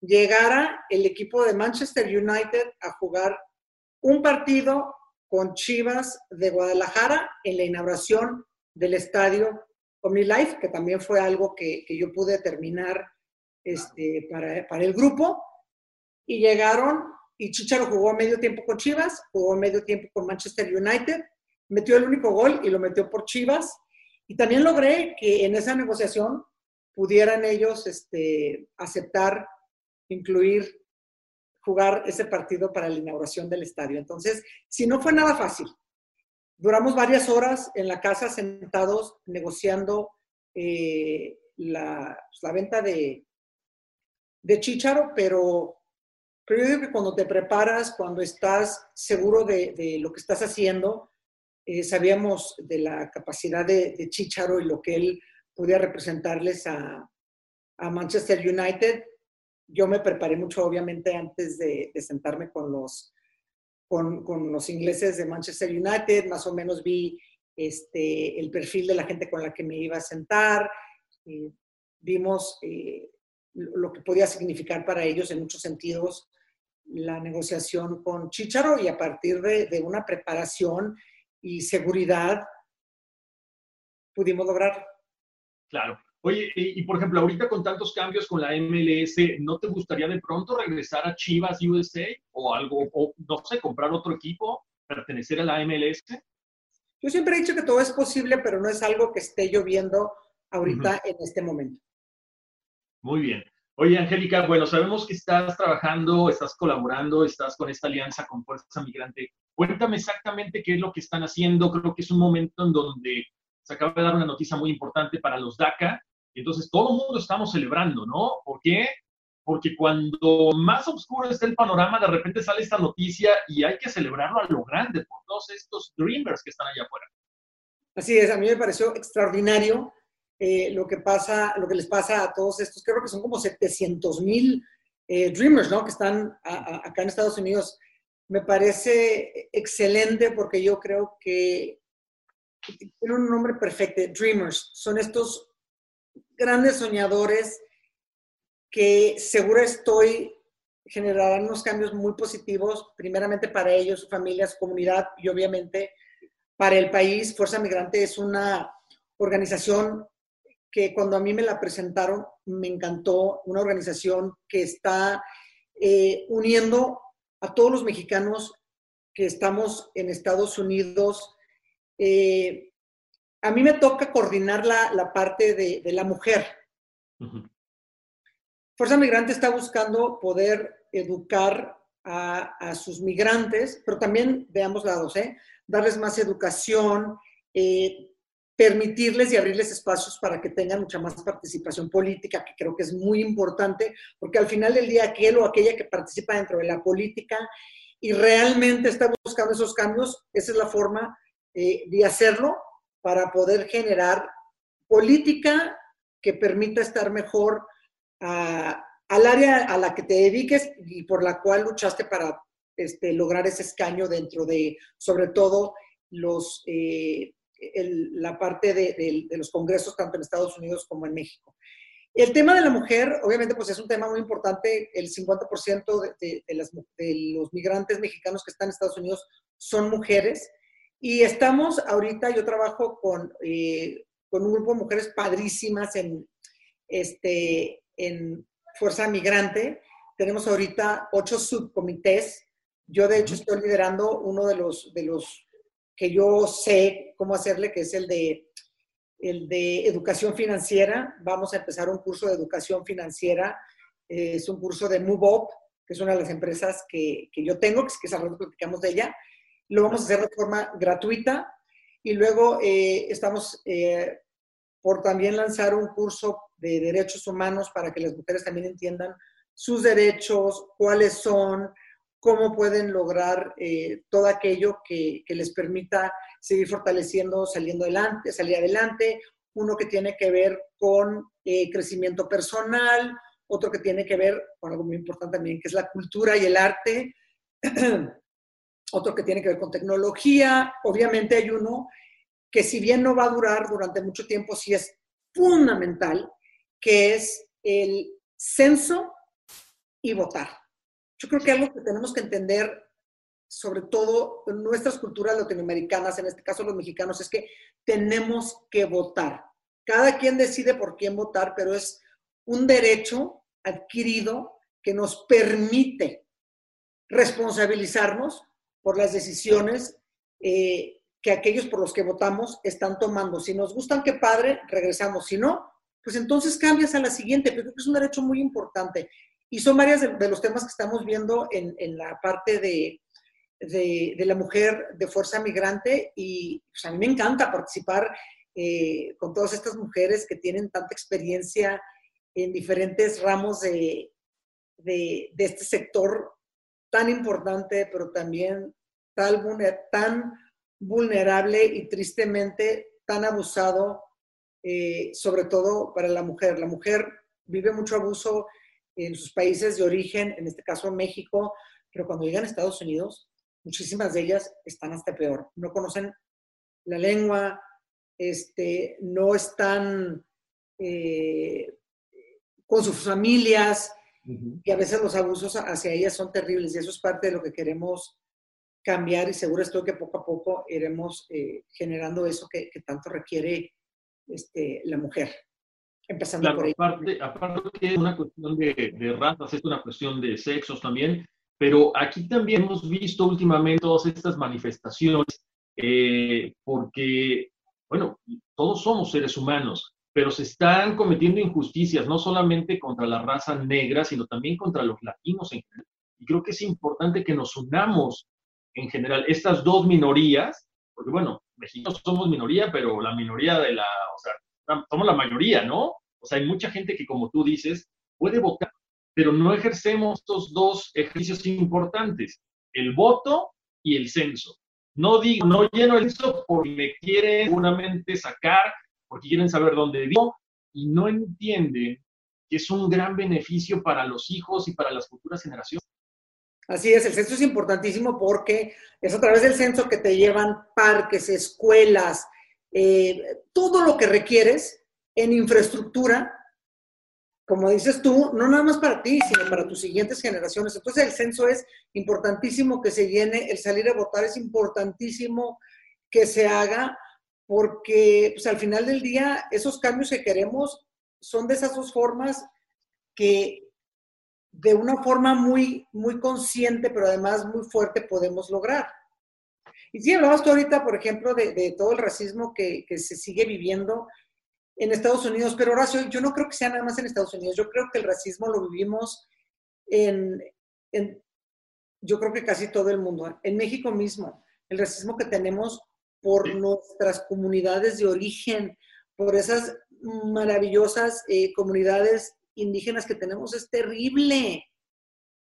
llegara el equipo de Manchester United a jugar un partido con Chivas de Guadalajara en la inauguración del estadio OmniLife, que también fue algo que, yo pude terminar este, para, para el grupo. Y llegaron, y Chicharo jugó medio tiempo con Chivas, jugó medio tiempo con Manchester United, metió el único gol y lo metió por Chivas. Y también logré que en esa negociación pudieran ellos este, aceptar incluir jugar ese partido para la inauguración del estadio. Entonces, si no fue nada fácil. Duramos varias horas en la casa sentados negociando eh, la, pues, la, venta de, de Chicharo, pero, pero yo digo que cuando te preparas, cuando estás seguro de, de lo que estás haciendo, eh, sabíamos de la capacidad de, de, Chicharo y lo que él podía representarles a, a Manchester United, yo me preparé mucho, obviamente, antes de, sentarme con los, con, con, los ingleses de Manchester United, más o menos vi este, el perfil de la gente con la que me iba a sentar, eh, vimos eh, lo que podía significar para ellos en muchos sentidos la negociación con Chicharo y a partir de, de una preparación y seguridad pudimos lograrlo. Claro. Oye, y, por ejemplo, ahorita con tantos cambios con la MLS, ¿no te gustaría de pronto regresar a Chivas USA o algo, o no sé, comprar otro equipo, pertenecer a la MLS? Yo siempre he dicho que todo es posible, pero no es algo que esté yo viendo ahorita en este momento. Muy bien. Oye, Angélica, bueno, sabemos que estás trabajando, estás colaborando, estás con esta alianza con Fuerza Migrante. Cuéntame exactamente qué es lo que están haciendo. Creo que es un momento en donde se acaba de dar una noticia muy importante para los DACA entonces todo el mundo estamos celebrando, ¿no? ¿Por qué? Porque cuando más oscuro está el panorama, de repente sale esta noticia y hay que celebrarlo a lo grande por todos estos dreamers que están allá afuera. Así es, a mí me pareció extraordinario eh, lo, que pasa, lo que les pasa a todos estos, creo que son como 700 mil eh, dreamers, ¿no? Que están acá en Estados Unidos. Me parece excelente porque yo creo que tiene un nombre perfecto, dreamers. Son estos grandes soñadores que seguro estoy generarán unos cambios muy positivos, primeramente para ellos, su familia, su comunidad y obviamente para el país. Fuerza Migrante es una organización que cuando a mí me la presentaron me encantó, una organización que está eh, uniendo a todos los mexicanos que estamos en Estados Unidos. Eh, a mí me toca coordinar la, parte de, la mujer. Fuerza Migrante está buscando poder educar a, sus migrantes, pero también de ambos lados, ¿eh? darles más educación, eh, permitirles y abrirles espacios para que tengan mucha más participación política, que creo que es muy importante, porque al final del día aquel o aquella que participa dentro de la política y realmente está buscando esos cambios, esa es la forma eh, de hacerlo para poder generar política que permita estar mejor al área a la que te dediques y por la cual luchaste para este, lograr ese escaño dentro de, sobre todo, los, eh, la parte de, los congresos tanto en Estados Unidos como en México. El tema de la mujer, obviamente, pues es un tema muy importante. El 50% de, de los migrantes mexicanos que están en Estados Unidos son mujeres. Y estamos ahorita, yo trabajo con, eh, con un grupo de mujeres padrísimas en, este, en Fuerza Migrante. Tenemos ahorita ocho subcomités. Yo, de hecho, estoy liderando uno de los, de los que yo sé cómo hacerle, que es el de, el de educación financiera. Vamos a empezar un curso de educación financiera. es un curso de MoveUp, que es una de las empresas que, que yo tengo, que, es que rato platicamos de ella. Lo vamos a hacer de forma gratuita y luego eh, estamos eh, por también lanzar un curso de derechos humanos para que las mujeres también entiendan sus derechos, cuáles son, cómo pueden lograr eh, todo aquello que, que, les permita seguir fortaleciendo, saliendo adelante, salir adelante. Uno que tiene que ver con crecimiento personal, otro que tiene que ver con algo muy importante también, que es la cultura y el arte. otro que tiene que ver con tecnología, obviamente hay uno que si bien no va a durar durante mucho tiempo, sí es fundamental, que es el censo y votar. Yo creo que algo que tenemos que entender, sobre todo en nuestras culturas latinoamericanas, en este caso los mexicanos, es que tenemos que votar. Cada quien decide por quién votar, pero es un derecho adquirido que nos permite responsabilizarnos por las decisiones eh, que aquellos por los que votamos están tomando. Si nos gustan, qué padre, regresamos. Si no, pues entonces cambias a la siguiente. Creo que es un derecho muy importante. Y son varios de, los temas que estamos viendo en, la parte de, la mujer de fuerza migrante. Y pues, a mí me encanta participar eh, con todas estas mujeres que tienen tanta experiencia en diferentes ramos de, este sector tan importante, pero también tan, tan vulnerable y tristemente tan abusado, eh, sobre todo para la mujer. La mujer vive mucho abuso en sus países de origen, en este caso México, pero cuando llegan a Estados Unidos, muchísimas de ellas están hasta peor. No conocen la lengua, este, no están eh, con sus familias y a veces los abusos hacia ellas son terribles y eso es parte de lo que queremos cambiar y seguro estoy que poco a poco iremos eh, generando eso que, tanto requiere este, la mujer. Empezando por ahí. Aparte, aparte que es una cuestión de, de razas, es una cuestión de sexos también, pero aquí también hemos visto últimamente todas estas manifestaciones eh, porque, bueno, todos somos seres humanos, pero se están cometiendo injusticias, no solamente contra la raza negra, sino también contra los latinos en general. Y creo que es importante que nos unamos en general, estas dos minorías, porque bueno, mexicanos somos minoría, pero la minoría de la, o sea, somos la mayoría, ¿no? O sea, hay mucha gente que, como tú dices, puede votar, pero no ejercemos estos dos ejercicios importantes, el voto y el censo. No digo, no lleno el censo porque me quieren seguramente sacar, porque quieren saber dónde vivo, y no entienden que es un gran beneficio para los hijos y para las futuras generaciones. Así es, el censo es importantísimo porque es a través del censo que te llevan parques, escuelas, eh, todo lo que requieres en infraestructura, como dices tú, no nada más para ti, sino para tus siguientes generaciones. Entonces el censo es importantísimo que se llene, el salir a votar es importantísimo que se haga, porque pues, al final del día esos cambios que queremos son de esas dos formas que de una forma muy, muy consciente, pero además muy fuerte podemos lograr. Y si hablabas tú ahorita, por ejemplo, de, todo el racismo que, se sigue viviendo en Estados Unidos, pero Horacio, yo no creo que sea nada más en Estados Unidos, yo creo que el racismo lo vivimos en, yo creo que casi todo el mundo, en México mismo, el racismo que tenemos por nuestras comunidades de origen, por esas maravillosas eh, comunidades indígenas que tenemos es terrible.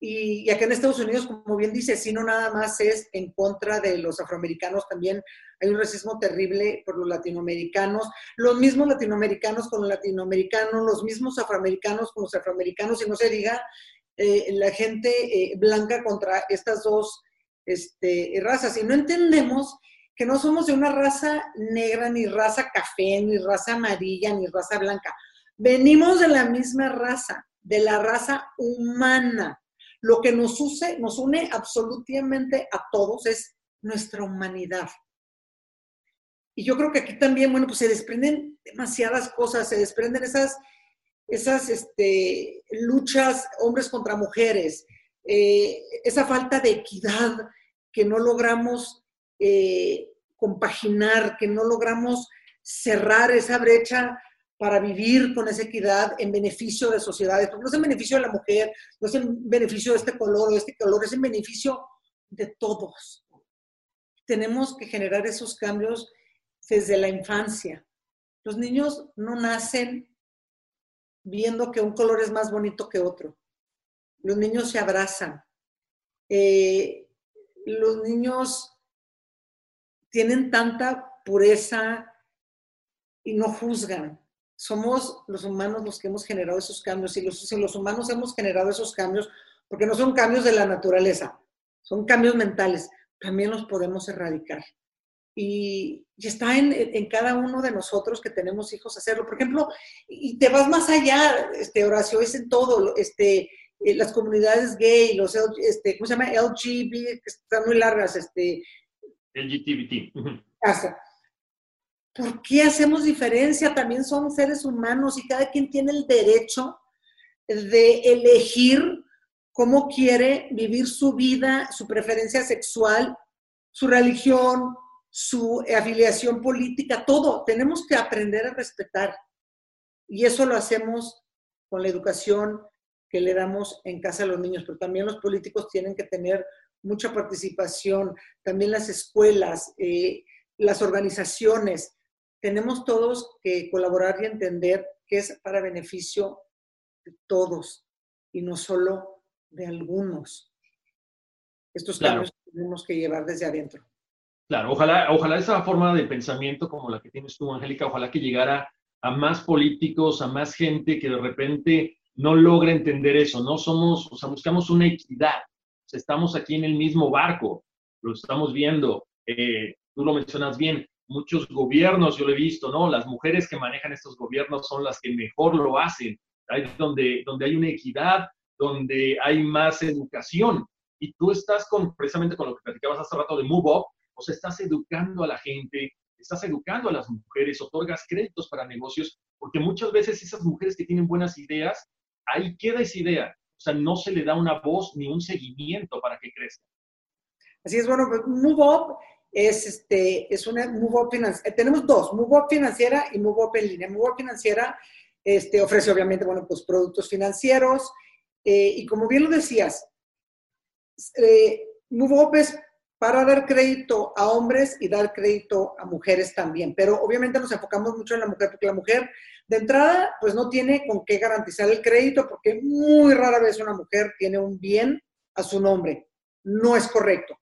Y, acá en Estados Unidos, como bien dice, si no nada más es en contra de los afroamericanos, también hay un racismo terrible por los latinoamericanos, los mismos latinoamericanos con los latinoamericanos, los mismos afroamericanos con los afroamericanos, y no se diga eh, la gente eh, blanca contra estas dos este, razas. Y no entendemos que no somos de una raza negra, ni raza café, ni raza amarilla, ni raza blanca. Venimos de la misma raza, de la raza humana. Lo que nos, nos une absolutamente a todos es nuestra humanidad. Y yo creo que aquí también, bueno, pues se desprenden demasiadas cosas, se desprenden esas, esas este, luchas hombres contra mujeres, eh, esa falta de equidad que no logramos eh, compaginar, que no logramos cerrar esa brecha para vivir con esa equidad en beneficio de sociedades, no es en beneficio de la mujer, no es en beneficio de este color o de este color, es en beneficio de todos. Tenemos que generar esos cambios desde la infancia. Los niños no nacen viendo que un color es más bonito que otro. Los niños se abrazan. Eh, los niños tienen tanta pureza y no juzgan somos los humanos los que hemos generado esos cambios y los, los humanos hemos generado esos cambios, porque no son cambios de la naturaleza, son cambios mentales, también los podemos erradicar. y, está en, cada uno de nosotros que tenemos hijos hacerlo. Por ejemplo, y te vas más allá, este, Horacio, es en todo, este, eh, las comunidades gay, los, este, ¿cómo se llama? LGBT, que están muy largas, este... LGBT. ¿Por qué hacemos diferencia? También son seres humanos y cada quien tiene el derecho de elegir cómo quiere vivir su vida, su preferencia sexual, su religión, su afiliación política, todo. Tenemos que aprender a respetar. Y eso lo hacemos con la educación que le damos en casa a los niños, pero también los políticos tienen que tener mucha participación, también las escuelas, eh, las organizaciones. Tenemos todos que colaborar y entender que es para beneficio de todos y no solo de algunos. Estos cambios tenemos que llevar desde adentro. Claro, ojalá, ojalá esa forma de pensamiento como la que tienes tú, Angélica, ojalá que llegara a más políticos, a más gente que de repente no logra entender eso, no somos, o sea, buscamos una equidad, estamos aquí en el mismo barco, lo estamos viendo, eh, tú lo mencionas bien, muchos gobiernos, yo lo he visto, ¿no? Las mujeres que manejan estos gobiernos son las que mejor lo hacen, hay donde, donde hay una equidad, donde hay más educación, y tú estás con, precisamente con lo que platicabas hace rato de Move Up, o sea, estás educando a la gente, estás educando a las mujeres, otorgas créditos para negocios, porque muchas veces esas mujeres que tienen buenas ideas, ahí queda esa idea. O sea, no se le da una voz ni un seguimiento para que crezca. Así es, bueno, pues Move es, este, es una Move financiera. Eh, tenemos dos, Move financiera y Move en línea. Move financiera este, ofrece obviamente, bueno, pues productos financieros. Eh, y como bien lo decías, eh, es para dar crédito a hombres y dar crédito a mujeres también. Pero obviamente nos enfocamos mucho en la mujer, porque la mujer de entrada pues no tiene con qué garantizar el crédito, porque muy rara vez una mujer tiene un bien a su nombre. No es correcto.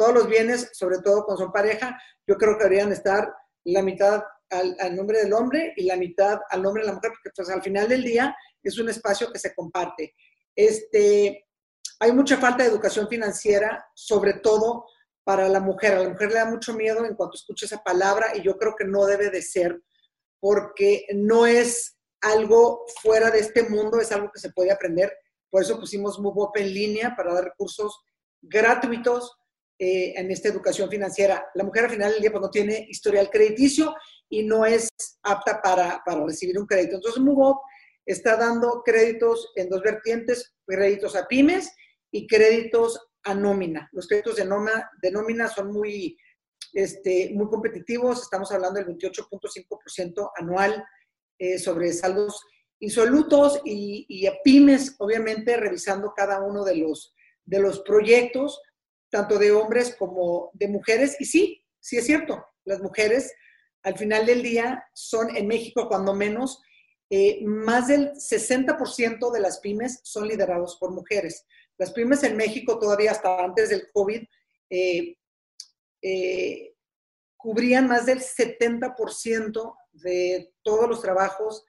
Todos los bienes, sobre todo cuando son pareja, yo creo que deberían estar la mitad al, nombre del hombre y la mitad al nombre de la mujer, porque pues al final del día es un espacio que se comparte. Este, hay mucha falta de educación financiera, sobre todo para la mujer. A la mujer le da mucho miedo en cuanto escucha esa palabra y yo creo que no debe de ser porque no es algo fuera de este mundo, es algo que se puede aprender. Por eso pusimos MoveUp en línea para dar recursos gratuitos eh, en esta educación financiera. La mujer al final del día pues, no tiene historial crediticio y no es apta para, para recibir un crédito. Entonces MoveUp está dando créditos en dos vertientes, créditos a pymes y créditos a nómina. Los créditos de, de nómina son muy, este, muy competitivos, estamos hablando del 28.5% anual eh, sobre saldos insolutos y, y, a pymes, obviamente, revisando cada uno de los, de los proyectos, tanto de hombres como de mujeres. Y sí, sí es cierto, las mujeres al final del día son en México, cuando menos, eh, más del 60% de las pymes son liderados por mujeres. Las pymes en México todavía hasta antes del COVID eh, eh, cubrían más del 70% de todos los trabajos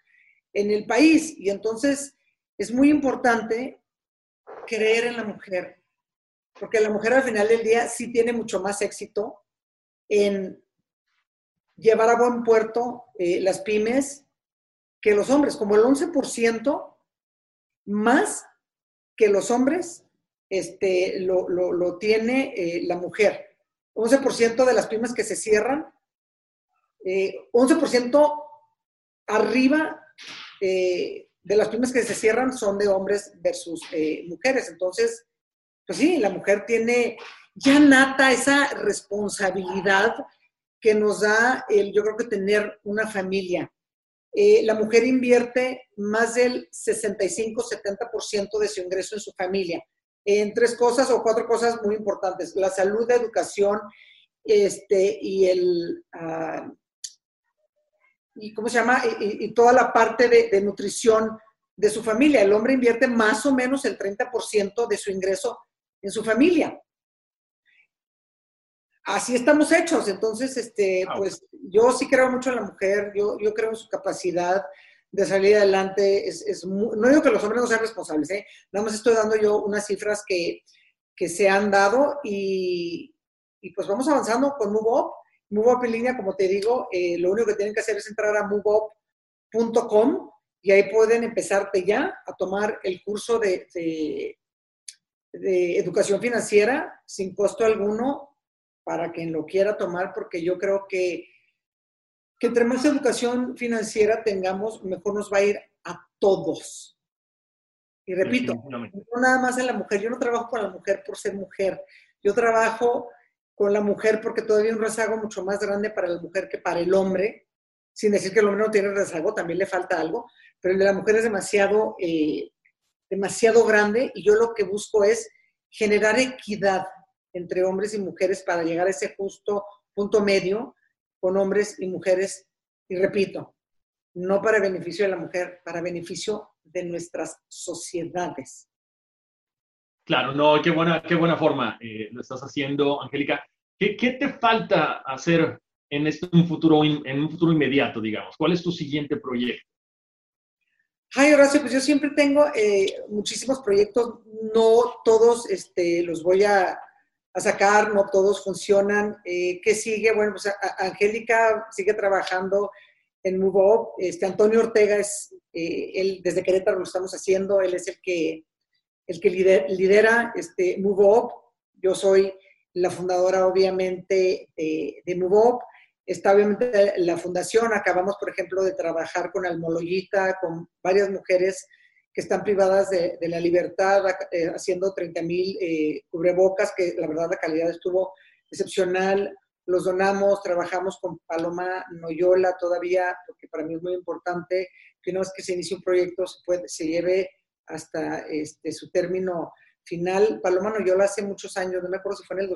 en el país. Y entonces es muy importante creer en la mujer, porque la mujer al final del día sí tiene mucho más éxito en llevar a buen puerto eh, las pymes que los hombres, como el 11% más que los hombres este, lo, lo, tiene eh, la mujer. 11% de las pymes que se cierran, 11% eh, arriba eh, de las pymes que se cierran son de hombres versus mujeres. Entonces, pues sí, la mujer tiene ya nata esa responsabilidad que nos da el, yo creo que tener una familia. Eh, la mujer invierte más del 65-70% de su ingreso en su familia, en tres cosas o cuatro cosas muy importantes, la salud, la educación este, y el... Ah, y cómo se llama, y, toda la parte de, de, nutrición de su familia. El hombre invierte más o menos el 30% de su ingreso en su familia así estamos hechos. Entonces, este, ah, pues yo sí creo mucho en la mujer, yo, yo creo en su capacidad de salir adelante. Es, no digo que los hombres no sean responsables, ¿eh? nada más estoy dando yo unas cifras que, que se han dado y, y, pues vamos avanzando con MoveUp MoveUp en línea, como te digo, eh, lo único que tienen que hacer es entrar a moveup.com y ahí pueden empezarte ya a tomar el curso de, de, educación financiera sin costo alguno para quien lo quiera tomar, porque yo creo que, que entre más educación financiera tengamos, mejor nos va a ir a todos. Y repito, no nada más en la mujer, yo no trabajo con la mujer por ser mujer, yo trabajo con la mujer porque todavía hay un rezago mucho más grande para la mujer que para el hombre, sin decir que el hombre no tiene rezago, también le falta algo, pero el de la mujer es demasiado, eh, demasiado grande y yo lo que busco es generar equidad entre hombres y mujeres para llegar a ese justo punto medio con hombres y mujeres. Y repito, no para beneficio de la mujer, para beneficio de nuestras sociedades. Claro, no, qué buena, qué buena forma eh, lo estás haciendo, Angélica. ¿Qué, ¿Qué, te falta hacer en, este, un futuro, en un futuro inmediato, digamos? ¿Cuál es tu siguiente proyecto? Ay, Horacio, pues yo siempre tengo eh, muchísimos proyectos, no todos este, los voy a, sacar, no todos funcionan. Eh, ¿Qué sigue? Bueno, pues Angélica sigue trabajando en MoveUp. Este, Antonio Ortega es, él desde Querétaro lo estamos haciendo, él es el que el que lidera, este. Yo soy la fundadora, obviamente, de, de. Está obviamente la fundación. Acabamos, por ejemplo, de trabajar con Almoloyita, con varias mujeres que están privadas de, la libertad, eh, haciendo 30 mil eh, cubrebocas, que la verdad la calidad estuvo excepcional. Los donamos, trabajamos con Paloma Noyola todavía, porque para mí es muy importante que una vez que se inicie un proyecto se, puede, se lleve hasta este, su término final. Paloma Noyola hace muchos años, no me acuerdo si fue en el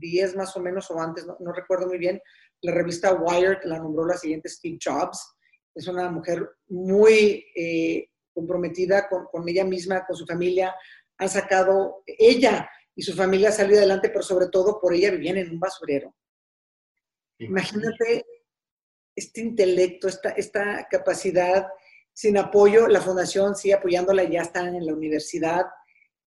2010 más o menos o antes, no, recuerdo muy bien, la revista Wired la nombró la siguiente Steve Jobs. Es una mujer muy eh, comprometida con, con, ella misma, con su familia. Han sacado, ella y su familia ha salido adelante, pero sobre todo por ella vivían en un basurero. Imagínate este intelecto, esta, esta capacidad sin apoyo, la fundación sigue apoyándola, ya están en la universidad.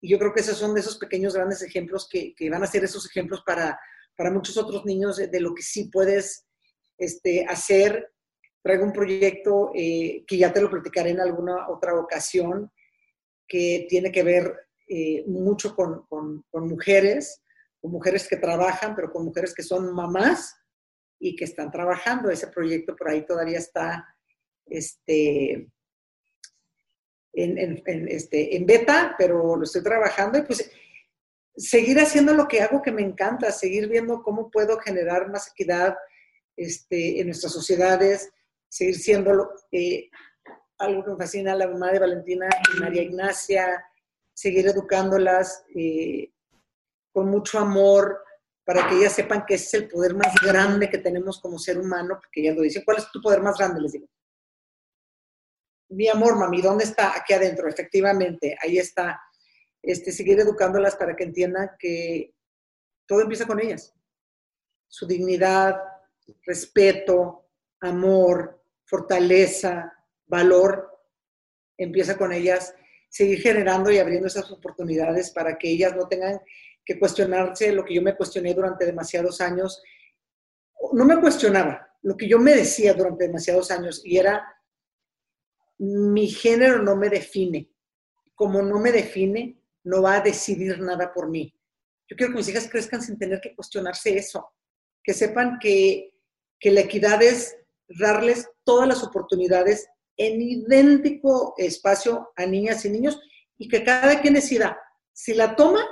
Y yo creo que esos son esos pequeños grandes ejemplos que, van a ser esos ejemplos para, para muchos otros niños de, lo que sí puedes este, hacer. Traigo un proyecto eh, que ya te lo platicaré en alguna otra ocasión, que tiene que ver eh, mucho con, con, con mujeres, con mujeres que trabajan, pero con mujeres que son mamás y que están trabajando. Ese proyecto por ahí todavía está este, en, este, en beta, pero lo estoy trabajando y pues seguir haciendo lo que hago que me encanta, seguir viendo cómo puedo generar más equidad este, en nuestras sociedades, seguir siendo algo que me fascina, la mamá de Valentina y María Ignacia, seguir educándolas eh, con mucho amor para que ellas sepan que ese es el poder más grande que tenemos como ser humano, porque ellas lo dicen, ¿cuál es tu poder más grande? Les digo, mi amor, mami, ¿dónde está? Aquí adentro, efectivamente, ahí está. Este, seguir educándolas para que entiendan que todo empieza con ellas. Su dignidad, respeto, amor, fortaleza, valor, empieza con ellas. Seguir generando y abriendo esas oportunidades para que ellas no tengan que cuestionarse lo que yo me cuestioné durante demasiados años. No me cuestionaba, lo que yo me decía durante demasiados años y era mi género no me define. Como no me define, no va a decidir nada por mí. Yo quiero que mis hijas crezcan sin tener que cuestionarse eso, que sepan que, la equidad es darles todas las oportunidades en idéntico espacio a niñas y niños y que cada quien decida si la toma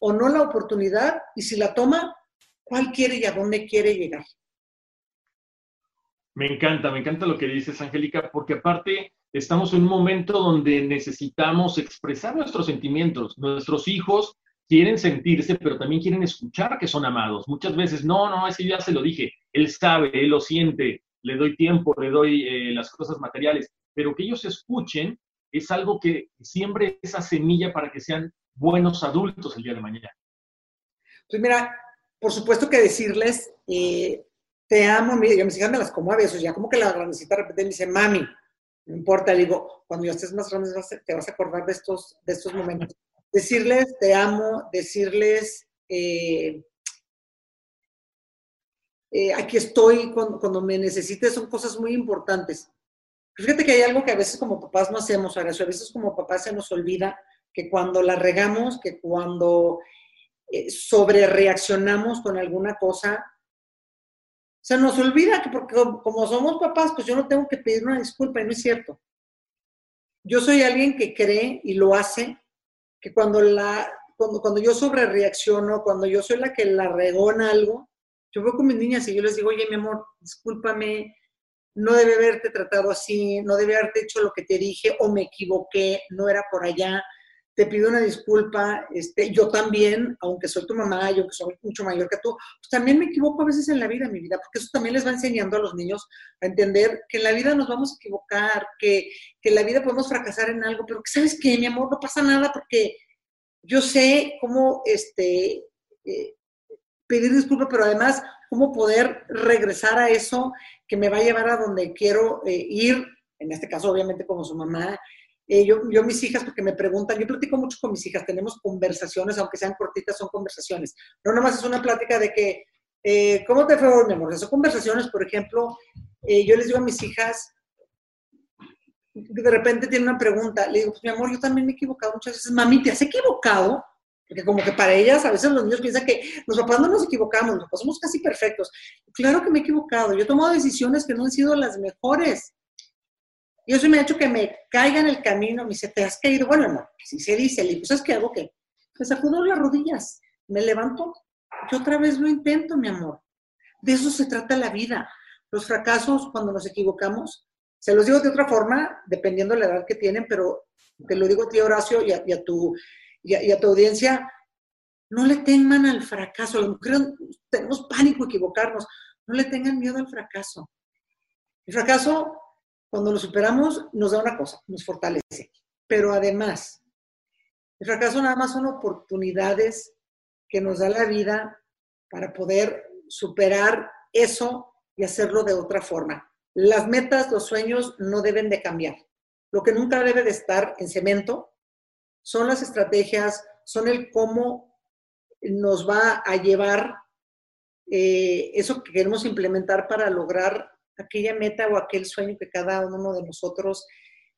o no la oportunidad y si la toma, cuál quiere y a dónde quiere llegar. Me encanta, me encanta lo que dices, Angélica, porque aparte estamos en un momento donde necesitamos expresar nuestros sentimientos. Nuestros hijos quieren sentirse, pero también quieren escuchar que son amados. Muchas veces, no, no, es que ya se lo dije, él sabe, él lo siente, le doy tiempo, le doy eh, las cosas materiales, pero que ellos escuchen es algo que siempre esa semilla para que sean buenos adultos el día de mañana. Pues mira, por supuesto que decirles, eh, te amo, mira, yo mis hijas me las como a besos, ya como que la grandecita de repente me dice, mami, no importa, digo, cuando ya estés más grande te vas a acordar de estos, de estos momentos. Decirles te amo, decirles, eh, eh, aquí estoy cuando, me necesites, son cosas muy importantes. Fíjate que hay algo que a veces como papás no hacemos, a veces como papás se nos olvida que cuando la regamos, que cuando eh, sobre reaccionamos con alguna cosa, se nos olvida que porque como somos papás, pues yo no tengo que pedir una disculpa y no es cierto. Yo soy alguien que cree y lo hace, que cuando, la, cuando, cuando yo sobre reacciono, cuando yo soy la que la regó en algo, yo voy con mis niñas y yo les digo, oye, mi amor, discúlpame, no debe haberte tratado así, no debe haberte hecho lo que te dije, o me equivoqué, no era por allá te pido una disculpa, este, yo también, aunque soy tu mamá, yo que soy mucho mayor que tú, pues también me equivoco a veces en la vida, mi vida, porque eso también les va enseñando a los niños a entender que en la vida nos vamos a equivocar, que, que en la vida podemos fracasar en algo, pero que sabes que, mi amor, no pasa nada porque yo sé cómo este, eh, pedir disculpas, pero además cómo poder regresar a eso que me va a llevar a donde quiero eh, ir, en este caso obviamente como su mamá, eh, yo, mis hijas, porque me preguntan, yo platico mucho con mis hijas, tenemos conversaciones, aunque sean cortitas, son conversaciones. No nomás es una plática de que, eh, ¿cómo te fue mi amor? Son conversaciones, por ejemplo, eh, yo les digo a mis hijas, de repente tienen una pregunta, le digo, pues mi amor, yo también me he equivocado muchas veces. Mami, ¿te has equivocado? Porque como que para ellas, a veces los niños piensan que los papás no nos equivocamos, los papás somos casi perfectos. Claro que me he equivocado, yo he tomado decisiones que no han sido las mejores y eso me ha hecho que me caiga en el camino, me dice, ¿te has caído? Bueno, no, así se dice, le digo, ¿sabes qué hago? ¿Qué? Me sacudo las rodillas, me levanto, yo otra vez lo intento, mi amor. De eso se trata la vida. Los fracasos, cuando nos equivocamos, se los digo de otra forma, dependiendo de la edad que tienen, pero te lo digo a ti, Horacio, y a, tu, y a, tu audiencia, no le teman al fracaso. Las mujeres tenemos pánico equivocarnos. No le tengan miedo al fracaso. El fracaso cuando lo superamos, nos da una cosa, nos fortalece. Pero además, el fracaso nada más son oportunidades que nos da la vida para poder superar eso y hacerlo de otra forma. Las metas, los sueños no deben de cambiar. Lo que nunca debe de estar en cemento son las estrategias, son el cómo nos va a llevar eh, eso que queremos implementar para lograr aquella meta o aquel sueño que cada uno de nosotros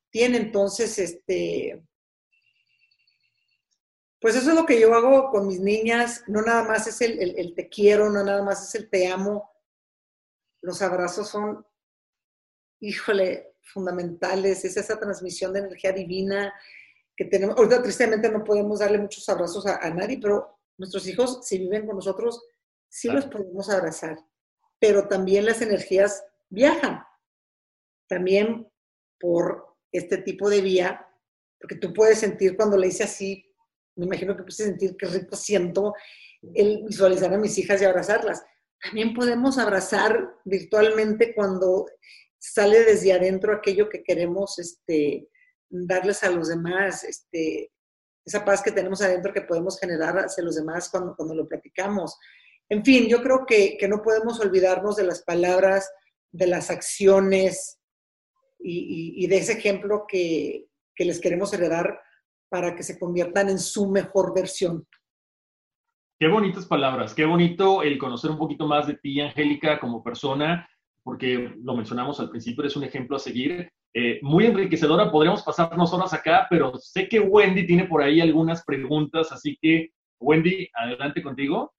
tiene. Entonces, este, pues eso es lo que yo hago con mis niñas. No nada más es el, te quiero, no nada más es el te amo. Los abrazos son, híjole, fundamentales. Es esa transmisión de energía divina que tenemos. Ahorita tristemente no podemos darle muchos abrazos a, a nadie, pero nuestros hijos, si viven con nosotros, sí los podemos abrazar. Pero también las energías viajan. También por este tipo de vía, porque tú puedes sentir cuando le hice así, me imagino que puedes sentir qué rico siento el visualizar a mis hijas y abrazarlas. También podemos abrazar virtualmente cuando sale desde adentro aquello que queremos este, darles a los demás, este, esa paz que tenemos adentro que podemos generar hacia los demás cuando, cuando lo platicamos. En fin, yo creo que, que no podemos olvidarnos de las palabras, de las acciones y, de ese ejemplo que, les queremos heredar para que se conviertan en su mejor versión. Qué bonitas palabras, qué bonito el conocer un poquito más de ti, Angélica, como persona, porque lo mencionamos al principio, eres un ejemplo a seguir. Eh, muy enriquecedora, podríamos pasarnos horas acá, pero sé que Wendy tiene por ahí algunas preguntas, así que Wendy, adelante contigo.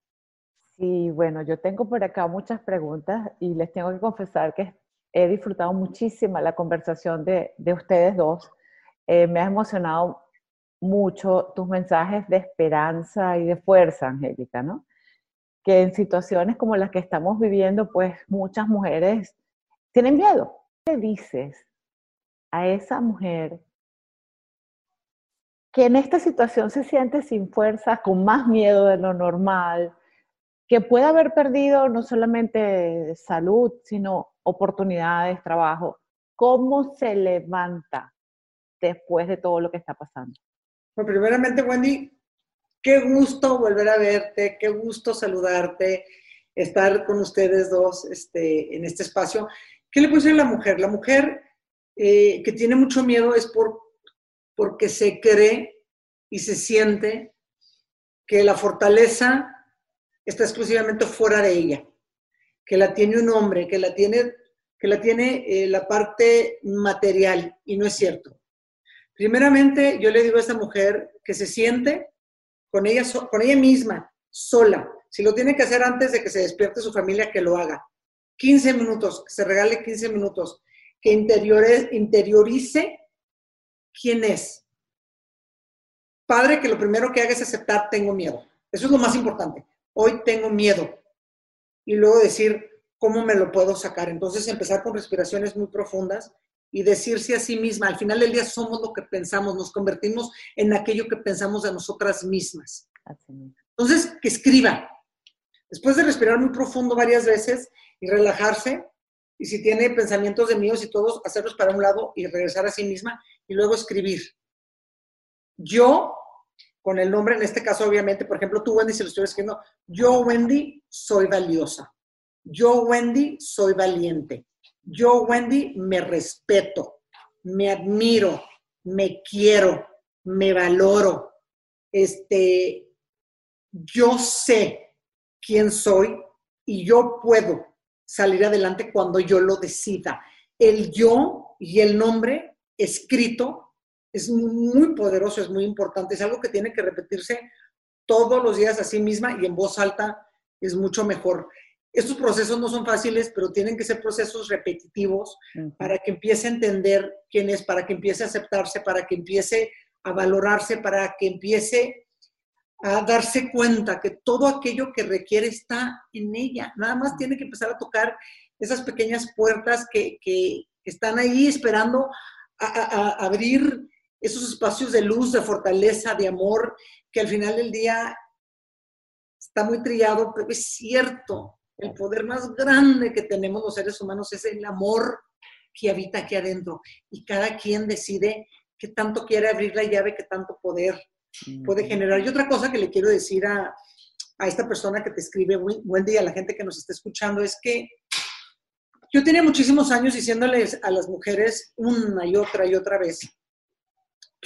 Sí, bueno, yo tengo por acá muchas preguntas y les tengo que confesar que he disfrutado muchísimo la conversación de, ustedes dos. Eh, me ha emocionado mucho tus mensajes de esperanza y de fuerza, Angélica, ¿no? Que en situaciones como las que estamos viviendo, pues muchas mujeres tienen miedo. ¿Qué dices a esa mujer que en esta situación se siente sin fuerza, con más miedo de lo normal? Que puede haber perdido no solamente salud, sino oportunidades, trabajo. ¿Cómo se levanta después de todo lo que está pasando? Bueno, primeramente, Wendy, qué gusto volver a verte, qué gusto saludarte, estar con ustedes dos este, en este espacio. ¿Qué le puede decir a la mujer? La mujer eh, que tiene mucho miedo es por, porque se cree y se siente que la fortaleza está exclusivamente fuera de ella. que la tiene un hombre, que la tiene, que la, tiene eh, la parte material, y no es cierto. Primeramente, yo le digo a esta mujer que se siente con ella, con ella misma, sola. Si lo tiene que hacer antes de que se despierte su familia, que lo haga. 15 minutos, que se regale 15 minutos, que interiorice quién es. Padre, que lo primero que haga es aceptar, tengo miedo. Eso es lo más importante. Hoy tengo miedo. Y luego decir, ¿cómo me lo puedo sacar? Entonces empezar con respiraciones muy profundas y decirse a sí misma, al final del día somos lo que pensamos, nos convertimos en aquello que pensamos de nosotras mismas. Entonces, que escriba. Después de respirar muy profundo varias veces y relajarse, y si tiene pensamientos de míos y todos, hacerlos para un lado y regresar a sí misma y luego escribir. Yo, con el nombre, en este caso obviamente, por ejemplo, tú Wendy, si lo estoy escribiendo, yo Wendy soy valiosa. Yo Wendy soy valiente. Yo Wendy me respeto, me admiro, me quiero, me valoro. Este, yo sé quién soy y yo puedo salir adelante cuando yo lo decida. El yo y el nombre escrito es muy poderoso, es muy importante, es algo que tiene que repetirse todos los días a sí misma y en voz alta es mucho mejor. Estos procesos no son fáciles, pero tienen que ser procesos repetitivos para que empiece a entender quién es, para que empiece a aceptarse, para que empiece a valorarse, para que empiece a darse cuenta que todo aquello que requiere está en ella. Nada más tiene que empezar a tocar esas pequeñas puertas que, están ahí esperando a, abrir esos espacios de luz, de fortaleza, de amor, que al final del día está muy trillado, pero es cierto. El poder más grande que tenemos los seres humanos es el amor que habita aquí adentro. Y cada quien decide qué tanto quiere abrir la llave, qué tanto poder puede generar. Y otra cosa que le quiero decir a, a esta persona que te escribe, buen día, a la gente que nos está escuchando, es que yo tenía muchísimos años diciéndoles a las mujeres una y otra y otra vez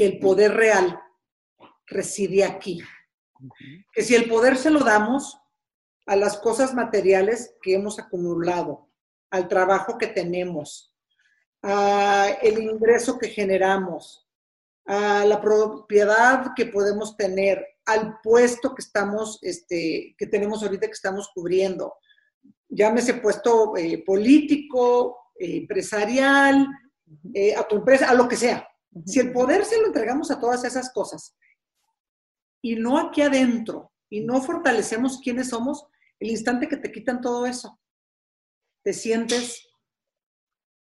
que el poder real reside aquí. Que si el poder se lo damos a las cosas materiales que hemos acumulado, al trabajo que tenemos, al ingreso que generamos, a la propiedad que podemos tener, al puesto que estamos, este, que tenemos ahorita que estamos cubriendo. Llámese puesto eh, político, eh, empresarial, eh, a tu empresa, a lo que sea. Si el poder se lo entregamos a todas esas cosas y no aquí adentro y no fortalecemos quiénes somos, el instante que te quitan todo eso, te sientes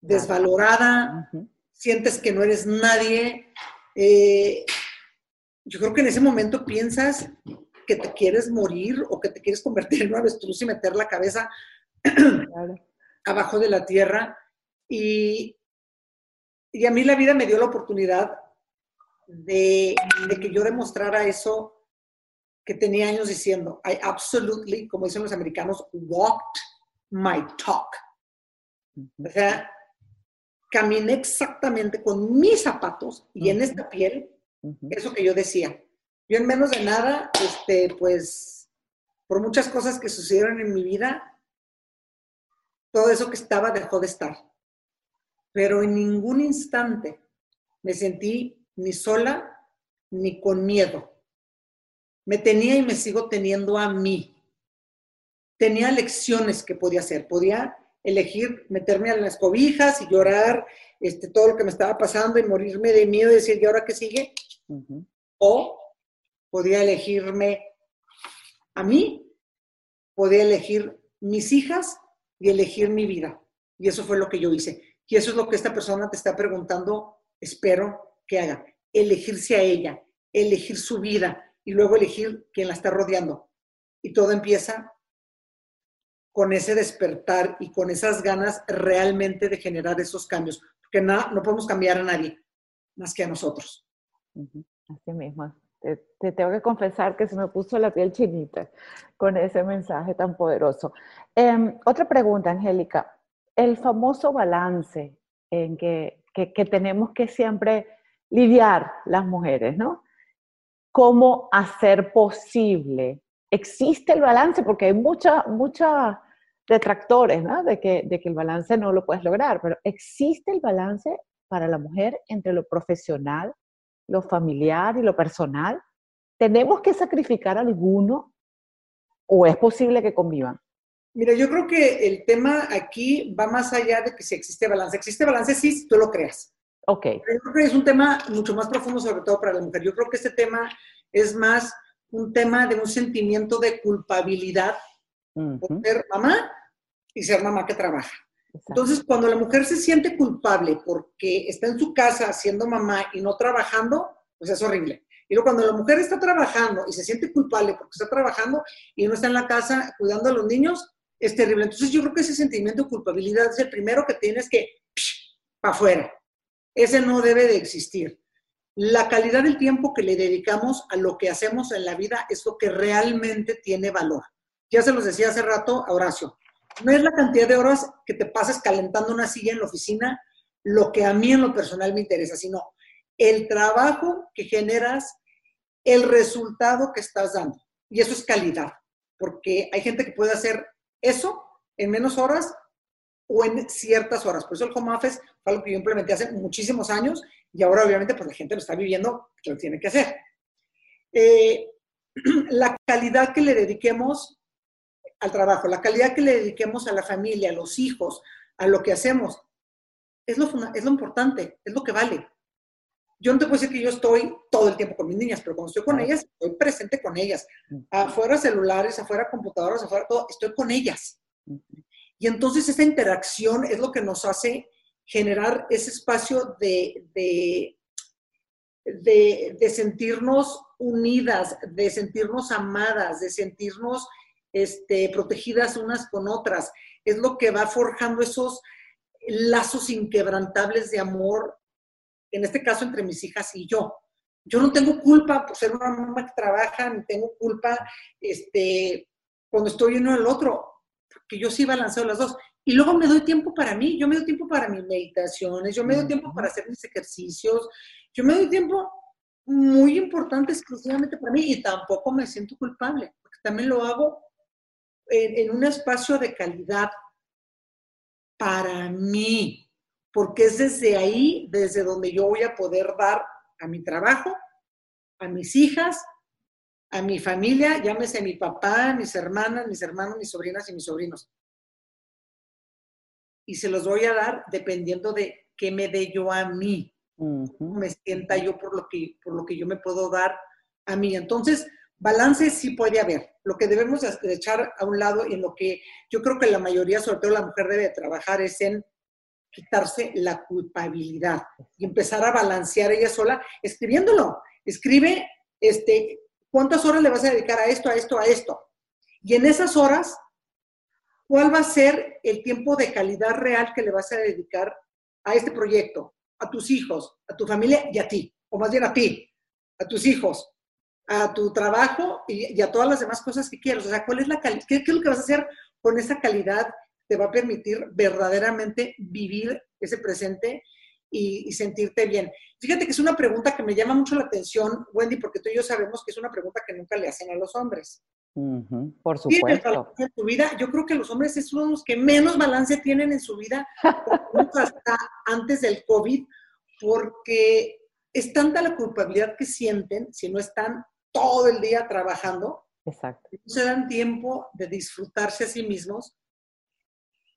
desvalorada, sientes que no eres nadie, eh, yo creo que en ese momento piensas que te quieres morir o que te quieres convertir en una avestruz y meter la cabeza abajo de la tierra. Y, y, a mí la vida me dio la oportunidad de, de, que yo demostrara eso que tenía años diciendo. I absolutely, como dicen los americanos, walked my talk. O sea, caminé exactamente con mis zapatos y en esta piel, eso que yo decía. Yo en menos de nada, este, pues, por muchas cosas que sucedieron en mi vida, todo eso que estaba dejó de estar. Pero en ningún instante me sentí ni sola ni con miedo. Me tenía y me sigo teniendo a mí. Tenía lecciones que podía hacer. Podía elegir meterme a las cobijas y llorar este, todo lo que me estaba pasando y morirme de miedo y decir, ¿y ahora qué sigue? O podía elegirme a mí, podía elegir mis hijas y elegir mi vida. Y eso fue lo que yo hice. Y eso es lo que esta persona te está preguntando, espero que haga. Elegirse a ella, elegir su vida y luego elegir quien la está rodeando. Y todo empieza con ese despertar y con esas ganas realmente de generar esos cambios, porque no, no podemos cambiar a nadie más que a nosotros. Así mismo. Te, tengo que confesar que se me puso la piel chinita con ese mensaje tan poderoso. Em, otra pregunta, Angélica. El famoso balance en que, que, tenemos que siempre lidiar las mujeres, ¿no? ¿Cómo hacer posible? ¿Existe el balance? Porque hay mucha, mucha detractores, ¿no? De que, de que el balance no lo puedes lograr, pero existe el balance para la mujer entre lo profesional, lo familiar y lo personal. ¿Tenemos que sacrificar alguno o es posible que convivan? Mira, yo creo que el tema aquí va más allá de que si existe balance. Existe balance sí, si tú lo creas. Ok. yo creo que es un tema mucho más profundo, sobre todo para la mujer. Yo creo que este tema es más un tema de un sentimiento de culpabilidad por ser mamá y ser mamá que trabaja. Entonces, cuando la mujer se siente culpable porque está en su casa siendo mamá y no trabajando, pues es horrible. Y luego cuando la mujer está trabajando y se siente culpable porque está trabajando y no está en la casa cuidando a los niños, es terrible. Entonces yo creo que ese sentimiento de culpabilidad es el primero que tienes que para afuera. Ese no debe de existir. La calidad del tiempo que le dedicamos a lo que hacemos en la vida es lo que realmente tiene valor. Ya se los decía hace rato a Horacio. No es la cantidad de horas que te pasas calentando una silla en la oficina lo que a mí en lo personal me interesa, sino el trabajo que generas, el resultado que estás dando. Y eso es calidad, porque hay gente que puede hacer eso en menos horas o en ciertas horas. Por eso el home office fue algo que yo implementé hace muchísimos años y ahora obviamente pues la gente lo está viviendo, lo tiene que hacer. Eh, la calidad que le dediquemos al trabajo, la calidad que le dediquemos a la familia, a los hijos, a lo que hacemos, es lo, es lo importante, es lo que vale. Yo no te puedo decir que yo estoy todo el tiempo con mis niñas, pero cuando estoy con ellas, estoy presente con ellas. Afuera celulares, afuera computadoras, afuera todo, estoy con ellas. Y entonces esa interacción es lo que nos hace generar ese espacio de, de, de, sentirnos unidas, de sentirnos amadas, de sentirnos este, protegidas unas con otras. Es lo que va forjando esos lazos inquebrantables de amor en este caso entre mis hijas y yo. Yo no tengo culpa por ser una mamá que trabaja, ni tengo culpa este, cuando estoy uno el otro, porque yo sí balanceo las dos. Y luego me doy tiempo para mí, yo me doy tiempo para mis meditaciones, yo me doy tiempo para hacer mis ejercicios, yo me doy tiempo muy importante exclusivamente para mí y tampoco me siento culpable, porque también lo hago en, en un espacio de calidad para mí porque es desde ahí, desde donde yo voy a poder dar a mi trabajo, a mis hijas, a mi familia, llámese mi papá, mis hermanas, mis hermanos, mis sobrinas y mis sobrinos. Y se los voy a dar dependiendo de qué me dé yo a mí, me sienta yo por lo, que, por lo que yo me puedo dar a mí. Entonces, balance sí puede haber. Lo que debemos echar a un lado y en lo que yo creo que la mayoría, sobre todo la mujer, debe trabajar es en quitarse la culpabilidad y empezar a balancear ella sola escribiéndolo. Escribe, este, ¿cuántas horas le vas a dedicar a esto, a esto, a esto? Y en esas horas, ¿cuál va a ser el tiempo de calidad real que le vas a dedicar a este proyecto, a tus hijos, a tu familia y a ti? O más bien a ti, a tus hijos, a tu trabajo y, a todas las demás cosas que quieras. O sea, ¿cuál es la calidad? ¿Qué, ¿Qué es lo que vas a hacer con esa calidad te va a permitir verdaderamente vivir ese presente y, sentirte bien. Fíjate que es una pregunta que me llama mucho la atención, Wendy, porque tú y yo sabemos que es una pregunta que nunca le hacen a los hombres. por supuesto. En tu vida, yo creo que los hombres son los que menos balance tienen en su vida hasta antes del COVID, porque es tanta la culpabilidad que sienten si no están todo el día trabajando. Exacto. No se dan tiempo de disfrutarse a sí mismos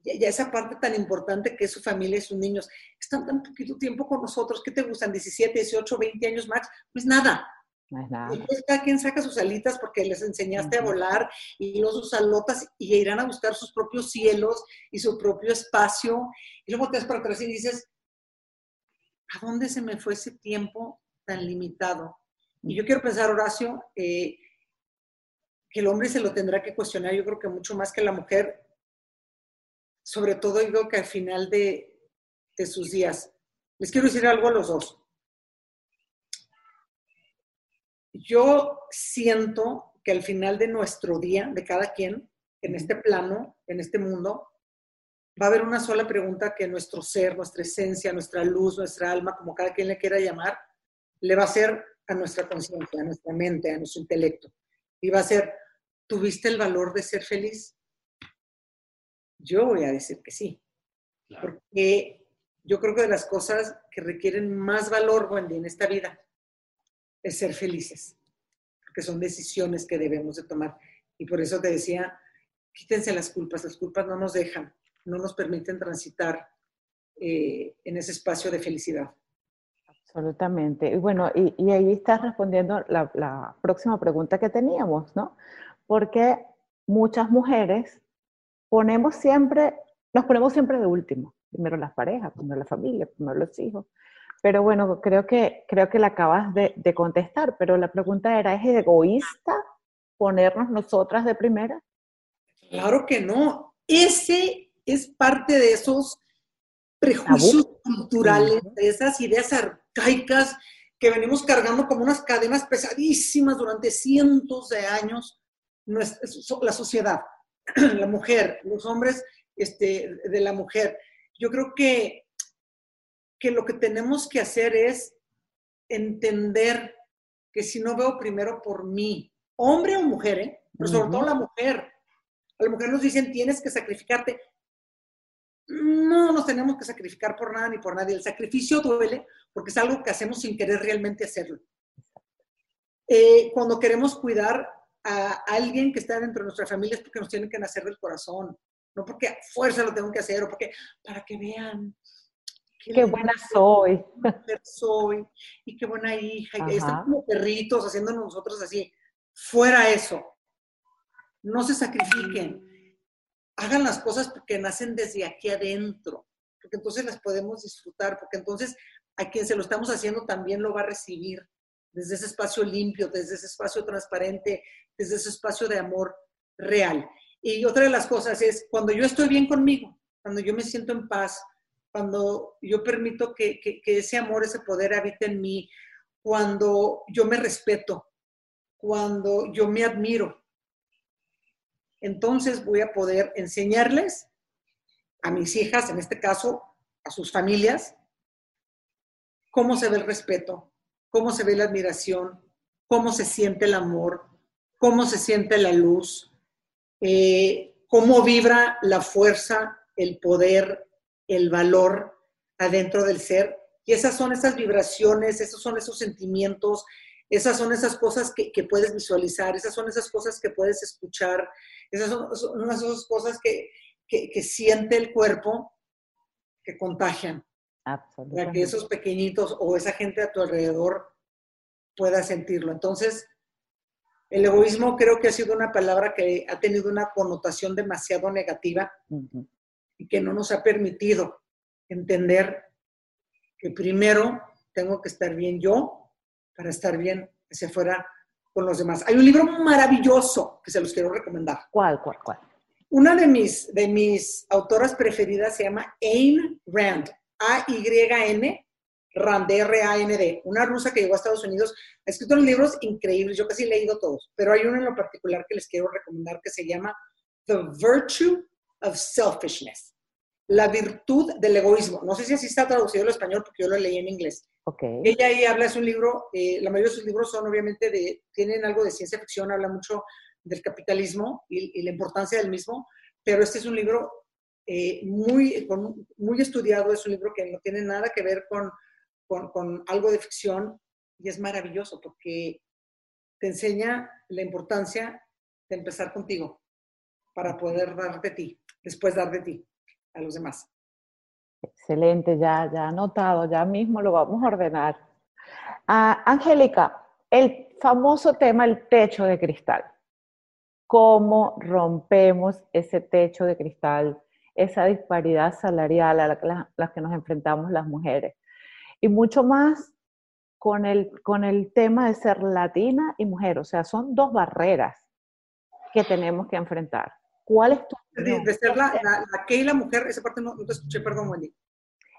ya, esa parte tan importante que es su familia y sus niños, están tan poquito tiempo con nosotros, ¿qué te gustan? 17, 18, 20 años max, pues nada. No es nada. Después cada quien saca sus alitas porque les enseñaste a volar y los sus alotas y irán a buscar sus propios cielos y su propio espacio. Y luego te das para atrás y dices, ¿a dónde se me fue ese tiempo tan limitado? Y yo quiero pensar, Horacio, eh, que el hombre se lo tendrá que cuestionar, yo creo que mucho más que la mujer, sobre todo digo que al final de, sus días. Les quiero decir algo a los dos. Yo siento que al final de nuestro día, de cada quien, en este plano, en este mundo, va a haber una sola pregunta que nuestro ser, nuestra esencia, nuestra luz, nuestra alma, como cada quien le quiera llamar, le va a hacer a nuestra conciencia, a nuestra mente, a nuestro intelecto. Y va a ser, ¿tuviste el valor de ser feliz? Yo voy a decir que sí. Porque yo creo que de las cosas que requieren más valor, Wendy, en esta vida es ser felices. Porque son decisiones que debemos de tomar. Y por eso te decía, quítense las culpas. Las culpas no nos dejan, no nos permiten transitar eh, en ese espacio de felicidad. Absolutamente. Y bueno, y, ahí estás respondiendo la, la, próxima pregunta que teníamos, ¿no? Porque muchas mujeres ponemos siempre, nos ponemos siempre de último. Primero las parejas, primero la familia, primero los hijos. Pero bueno, creo que, creo que la acabas de, de contestar, pero la pregunta era, ¿es egoísta ponernos nosotras de primera? Claro que no. Ese es parte de esos prejuicios culturales, de esas ideas arcaicas que venimos cargando como unas cadenas pesadísimas durante cientos de años, la sociedad, la mujer, los hombres este, de la mujer. Yo creo que, que lo que tenemos que hacer es entender que si no veo primero por mí, hombre o mujer, ¿eh? pero sobre todo la mujer, a la mujer nos dicen tienes que sacrificarte no nos tenemos que sacrificar por nada ni por nadie. El sacrificio duele porque es algo que hacemos sin querer realmente hacerlo. Eh, cuando queremos cuidar a alguien que está dentro de nuestra familia es porque nos tiene que nacer del corazón, no porque a fuerza lo tengo que hacer o porque para que vean qué, buena soy. Soy y qué buena hija. Y están como perritos haciendo nosotros así. Fuera eso. No se sacrifiquen hagan las cosas porque nacen desde aquí adentro, porque entonces las podemos disfrutar, porque entonces a quien se lo estamos haciendo también lo va a recibir desde ese espacio limpio, desde ese espacio transparente, desde ese espacio de amor real. Y otra de las cosas es cuando yo estoy bien conmigo, cuando yo me siento en paz, cuando yo permito que, que, que ese amor, ese poder habite en mí, cuando yo me respeto, cuando yo me admiro, entonces voy a poder enseñarles a mis hijas, en este caso a sus familias, cómo se ve el respeto, cómo se ve la admiración, cómo se siente el amor, cómo se siente la luz, eh, cómo vibra la fuerza, el poder, el valor adentro del ser. Y esas son esas vibraciones, esos son esos sentimientos, esas son esas cosas que, puedes visualizar, esas son esas cosas que puedes escuchar, esas son, esas cosas que, siente el cuerpo que contagian. Para que esos pequeñitos o esa gente a tu alrededor pueda sentirlo. Entonces, el egoísmo creo que ha sido una palabra que ha tenido una connotación demasiado negativa y que no nos ha permitido entender que primero tengo que estar bien yo para estar bien hacia afuera con los demás. Hay un libro maravilloso que se los quiero recomendar. ¿Cuál, cuál, cuál? Una de mis, de mis autoras preferidas se llama Ayn Rand, A-Y-N, Rand, R-A-N-D, una rusa que llegó a Estados Unidos, ha escrito libros increíbles, yo casi he leído todos, pero hay uno en lo particular que les quiero recomendar que se llama The Virtue of Selfishness, la virtud del egoísmo. No sé si así está traducido al español porque yo lo leí en inglés. Okay. Ella ahí habla, es un libro, eh, la mayoría de sus libros son obviamente de, tienen algo de ciencia ficción, habla mucho del capitalismo y, la importancia del mismo, pero este es un libro eh, muy, muy estudiado, es un libro que no tiene nada que ver con, con, con algo de ficción y es maravilloso porque te enseña la importancia de empezar contigo para poder dar de ti, después dar de ti a los demás. Excelente, ya, ya anotado, ya mismo lo vamos a ordenar. Ah, Angélica, el famoso tema, el techo de cristal. ¿Cómo rompemos ese techo de cristal, esa disparidad salarial a la, que nos enfrentamos las mujeres? Y mucho más con el, con el tema de ser latina y mujer. O sea, son dos barreras que tenemos que enfrentar. ¿Cuál es tu de, ser la, la, que y la mujer, esa parte no, no te escuché, perdón, Wendy.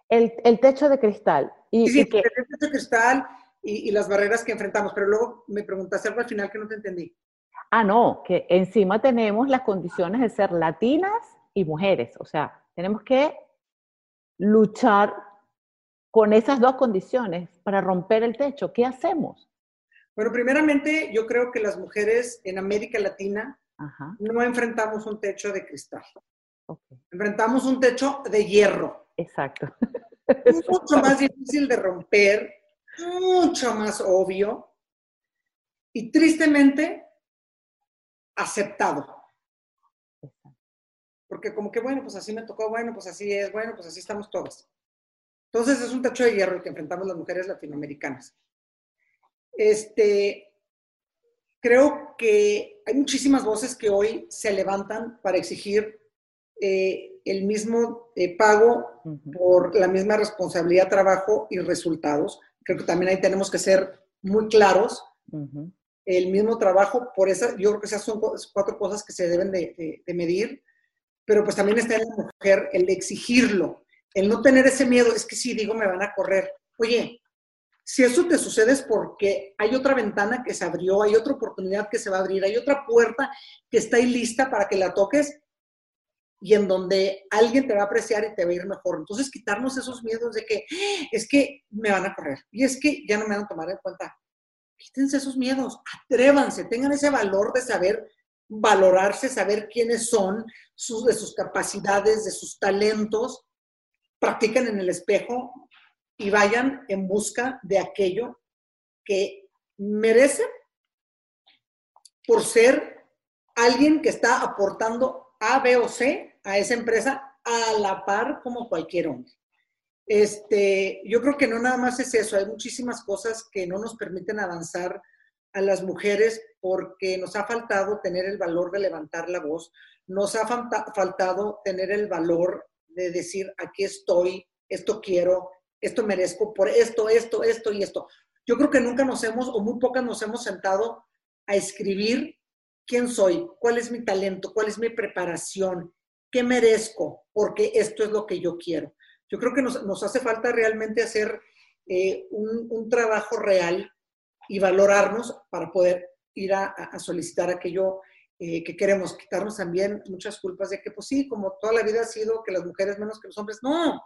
El, el, techo de cristal. Y, sí, el techo de cristal y, y, las barreras que enfrentamos, pero luego me preguntaste algo al final que no te entendí. Ah, no, que encima tenemos las condiciones de ser latinas y mujeres, o sea, tenemos que luchar con esas dos condiciones para romper el techo. ¿Qué hacemos? Bueno, primeramente yo creo que las mujeres en América Latina no enfrentamos un techo de cristal. Enfrentamos un techo de hierro. Exacto. Mucho más difícil de romper, mucho más obvio y tristemente aceptado. Porque como que, bueno, pues así me tocó, bueno, pues así es, bueno, pues así estamos todos. Entonces es un techo de hierro el que enfrentamos las mujeres latinoamericanas. Este, creo que hay muchísimas voces que hoy se levantan para exigir eh, el mismo eh, pago por la misma responsabilidad, trabajo y resultados. Creo que también ahí tenemos que ser muy claros. El mismo trabajo, por esa, yo creo que esas son cuatro cosas que se deben de, medir, pero pues también está en la mujer el exigirlo, el no tener ese miedo, es que si digo me van a correr. Oye, si eso te sucede es porque hay otra ventana que se abrió, hay otra oportunidad que se va a abrir, hay otra puerta que está ahí lista para que la toques y en donde alguien te va a apreciar y te va a ir mejor. Entonces, quitarnos esos miedos de que es que me van a correr y es que ya no me van a tomar en cuenta. Quítense esos miedos, atrévanse, tengan ese valor de saber valorarse, saber quiénes son, sus, de sus capacidades, de sus talentos, practiquen en el espejo y vayan en busca de aquello que merecen por ser alguien que está aportando A, B o C a esa empresa a la par como cualquier hombre. Este, yo creo que no nada más es eso, hay muchísimas cosas que no nos permiten avanzar a las mujeres porque nos ha faltado tener el valor de levantar la voz, nos ha faltado tener el valor de decir, aquí estoy, esto quiero, esto merezco, por esto, esto, esto y esto. Yo creo que nunca nos hemos, o muy pocas nos hemos sentado a escribir quién soy, cuál es mi talento, cuál es mi preparación, ¿Qué merezco? Porque esto es lo que yo quiero. Yo creo que nos, hace falta realmente hacer eh, un, trabajo real y valorarnos para poder ir a, solicitar aquello eh, que queremos, quitarnos también muchas culpas de que, pues sí, como toda la vida ha sido que las mujeres menos que los hombres. No,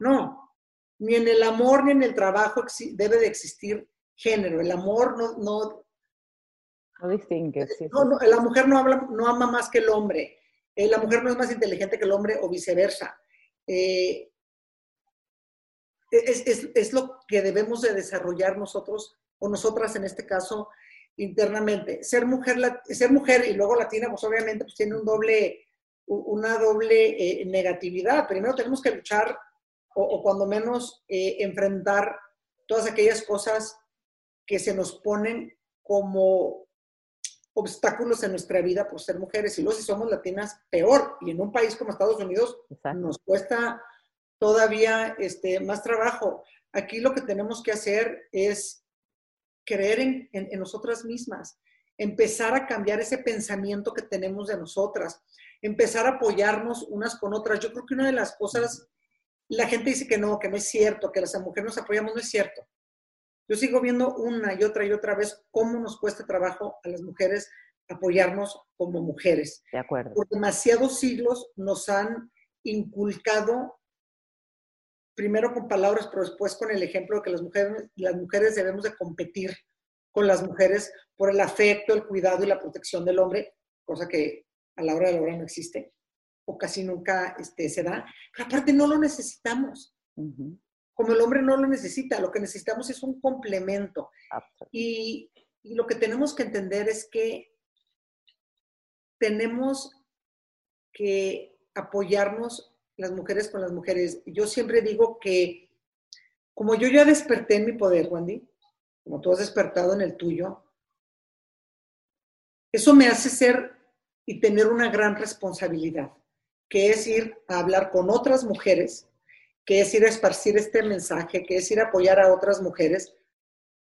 no. Ni en el amor ni en el trabajo debe de existir género. El amor no... No, no distingue. No, la mujer no, habla, no ama más que el hombre. Eh, la mujer no es más inteligente que el hombre o viceversa. Eh, es, lo que debemos de desarrollar nosotros o nosotras en este caso internamente. Ser mujer, ser mujer y luego latina, pues obviamente pues tiene un doble, una doble eh, negatividad. Primero tenemos que luchar o, o cuando menos enfrentar todas aquellas cosas que se nos ponen como obstáculos en nuestra vida por ser mujeres y luego si somos latinas, peor. Y en un país como Estados Unidos nos cuesta todavía este, más trabajo. Aquí lo que tenemos que hacer es creer en, en, nosotras mismas, empezar a cambiar ese pensamiento que tenemos de nosotras, empezar a apoyarnos unas con otras. Yo creo que una de las cosas, la gente dice que no, que no es cierto, que las mujeres nos apoyamos, no es cierto. Yo sigo viendo una y otra y otra vez cómo nos cuesta trabajo a las mujeres apoyarnos como mujeres. De acuerdo. Por demasiados siglos nos han inculcado, primero con palabras, pero después con el ejemplo de que las mujeres, las mujeres debemos de competir con las mujeres por el afecto, el cuidado y la protección del hombre, cosa que a la hora de la hora no existe o casi nunca este, se da. Pero aparte no lo necesitamos como el hombre no lo necesita, lo que necesitamos es un complemento. Y, lo que tenemos que entender es que tenemos que apoyarnos las mujeres con las mujeres. Yo siempre digo que como yo ya desperté en mi poder, Wendy, como tú has despertado en el tuyo, eso me hace ser y tener una gran responsabilidad, que es ir a hablar con otras mujeres que es ir a esparcir este mensaje, que es ir a apoyar a otras mujeres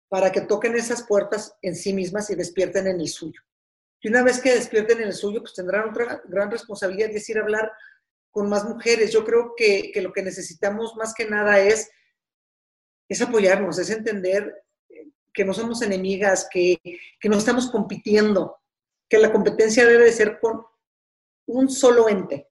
para que toquen esas puertas en sí mismas y despierten en el suyo. Y una vez que despierten en el suyo, pues tendrán otra gran responsabilidad y es ir a hablar con más mujeres. Yo creo que, lo que necesitamos más que nada es, es apoyarnos, es entender que no somos enemigas, que, que no estamos compitiendo, que la competencia debe de ser con un solo ente,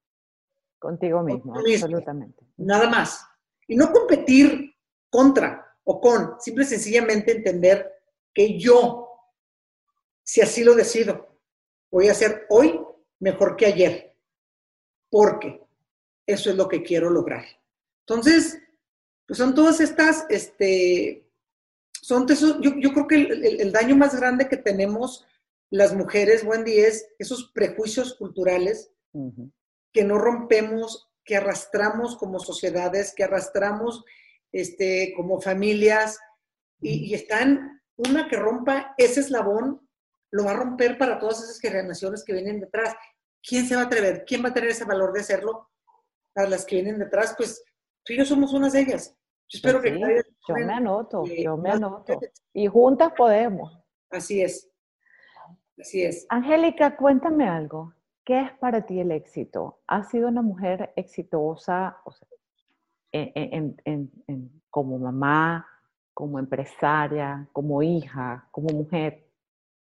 Contigo mismo, absolutamente. Nada más. Y no competir contra o con, simple y sencillamente entender que yo, si así lo decido, voy a ser hoy mejor que ayer. porque eso es lo que quiero lograr. Entonces, pues son todas estas, este, son, yo, yo creo que el, daño más grande que tenemos las mujeres, Wendy, es esos prejuicios culturales que no rompemos, que arrastramos como sociedades, que arrastramos este, como familias, y, y están, una que rompa ese eslabón, lo va a romper para todas esas generaciones que vienen detrás. ¿Quién se va a atrever? ¿Quién va a tener ese valor de hacerlo? Para las que vienen detrás, pues tú y yo somos unas de ellas. Yo espero que Yo me anoto, yo me anoto. Y juntas podemos. Así es. Así es. Angélica, cuéntame algo. ¿Qué es para ti el éxito? ¿Has sido una mujer exitosa como mamá, como empresaria, como hija, como mujer?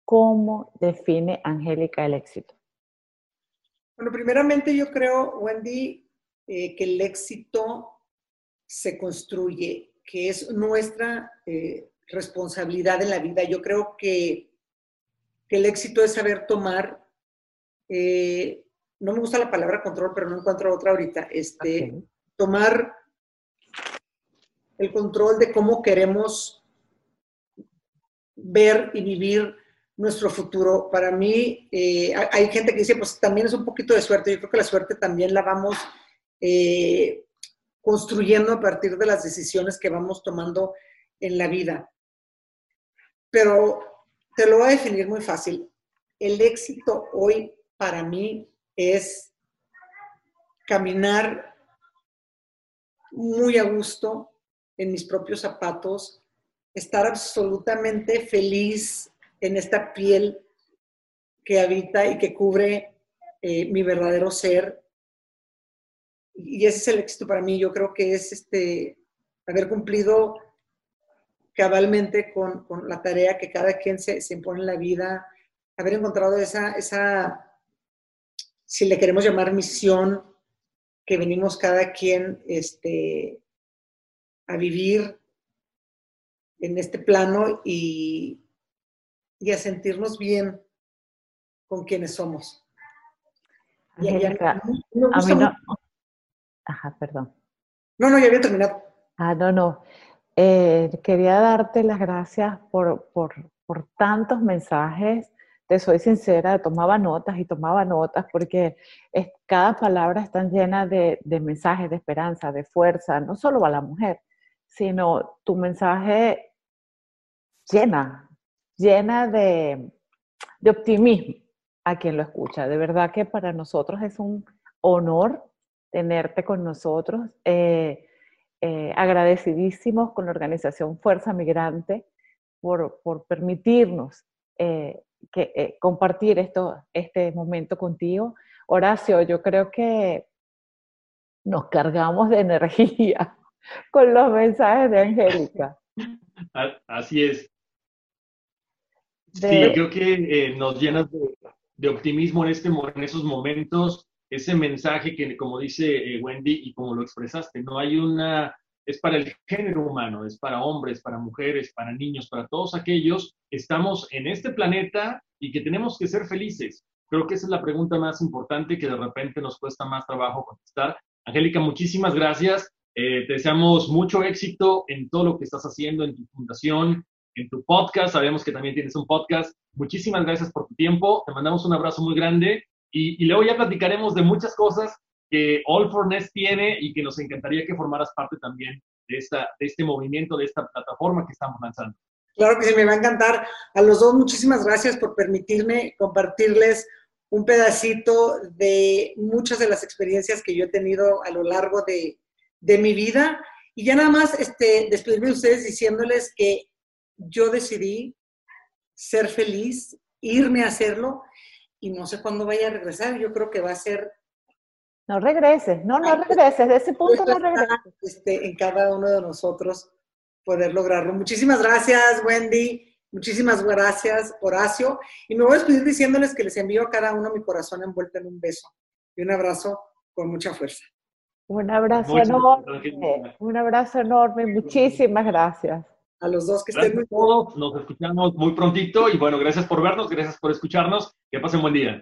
¿Cómo define Angélica el éxito? Bueno, primeramente yo creo, Wendy, eh, que el éxito se construye, que es nuestra eh, responsabilidad en la vida. Yo creo que, el éxito es saber tomar, eh, no me gusta la palabra control, pero no encuentro otra ahorita, este, tomar el control de cómo queremos ver y vivir nuestro futuro. Para mí, eh, hay gente que dice, pues también es un poquito de suerte. Yo creo que la suerte también la vamos eh, construyendo a partir de las decisiones que vamos tomando en la vida. Pero te lo voy a definir muy fácil. El éxito hoy para mí es caminar muy a gusto en mis propios zapatos, estar absolutamente feliz en esta piel que habita y que cubre eh, mi verdadero ser. Y ese es el éxito para mí. Yo creo que es este, haber cumplido cabalmente con, la tarea que cada quien se, impone en la vida, haber encontrado esa, esa, si le queremos llamar misión, que venimos cada quien este, a vivir en este plano y, y a sentirnos bien con quienes somos. a, mí no. Ajá, perdón. No, no, ya había terminado. Ah, no, no. Eh, quería darte las gracias por, por, por, tantos mensajes. Te soy sincera, tomaba notas y tomaba notas porque es, cada palabra está llena de, de mensajes de esperanza, de fuerza, no solo a la mujer, sino tu mensaje llena, llena de, optimismo a quien lo escucha. De verdad que para nosotros es un honor tenerte con nosotros. Eh, eh, agradecidísimos con la organización Fuerza Migrante por, permitirnos eh, que, compartir esto, este momento contigo. Horacio, yo creo que nos cargamos de energía con los mensajes de Angélica. Así es. Sí, creo que nos llenas de, optimismo en, este, en esos momentos, ese mensaje que, como dice eh, Wendy y como lo expresaste, no hay una, es para el género humano, es para hombres, para mujeres, para niños, para todos aquellos que estamos en este planeta y que tenemos que ser felices. Creo que esa es la pregunta más importante que de repente nos cuesta más trabajo contestar. Angélica, muchísimas gracias. Eh, te deseamos mucho éxito en todo lo que estás haciendo en tu fundación, en tu podcast. Sabemos que también tienes un podcast. Muchísimas gracias por tu tiempo. Te mandamos un abrazo muy grande y, luego ya platicaremos de muchas cosas que All for Nest tiene y que nos encantaría que formaras parte también de, esta, de este movimiento, de esta plataforma que estamos lanzando. Claro que sí, me va a encantar. A los dos, muchísimas gracias por permitirme compartirles un pedacito de muchas de las experiencias que yo he tenido a lo largo de, de mi vida. Y ya nada más este, despedirme de ustedes diciéndoles que yo decidí ser feliz, irme a hacerlo y no sé cuándo vaya a regresar. Yo creo que va a ser... No regreses, no, no regreses, de ese punto no regreses. Este, en cada uno de nosotros poder lograrlo. Muchísimas gracias, Wendy. Muchísimas gracias, Horacio. Y me voy a despedir diciéndoles que les envío a cada uno mi corazón envuelto en un beso y un abrazo con mucha fuerza. Un abrazo enorme, un abrazo enorme, muchísimas gracias a los dos que estén muy todos, Nos escuchamos muy prontito y bueno, gracias por vernos, gracias por escucharnos. Que pasen buen día.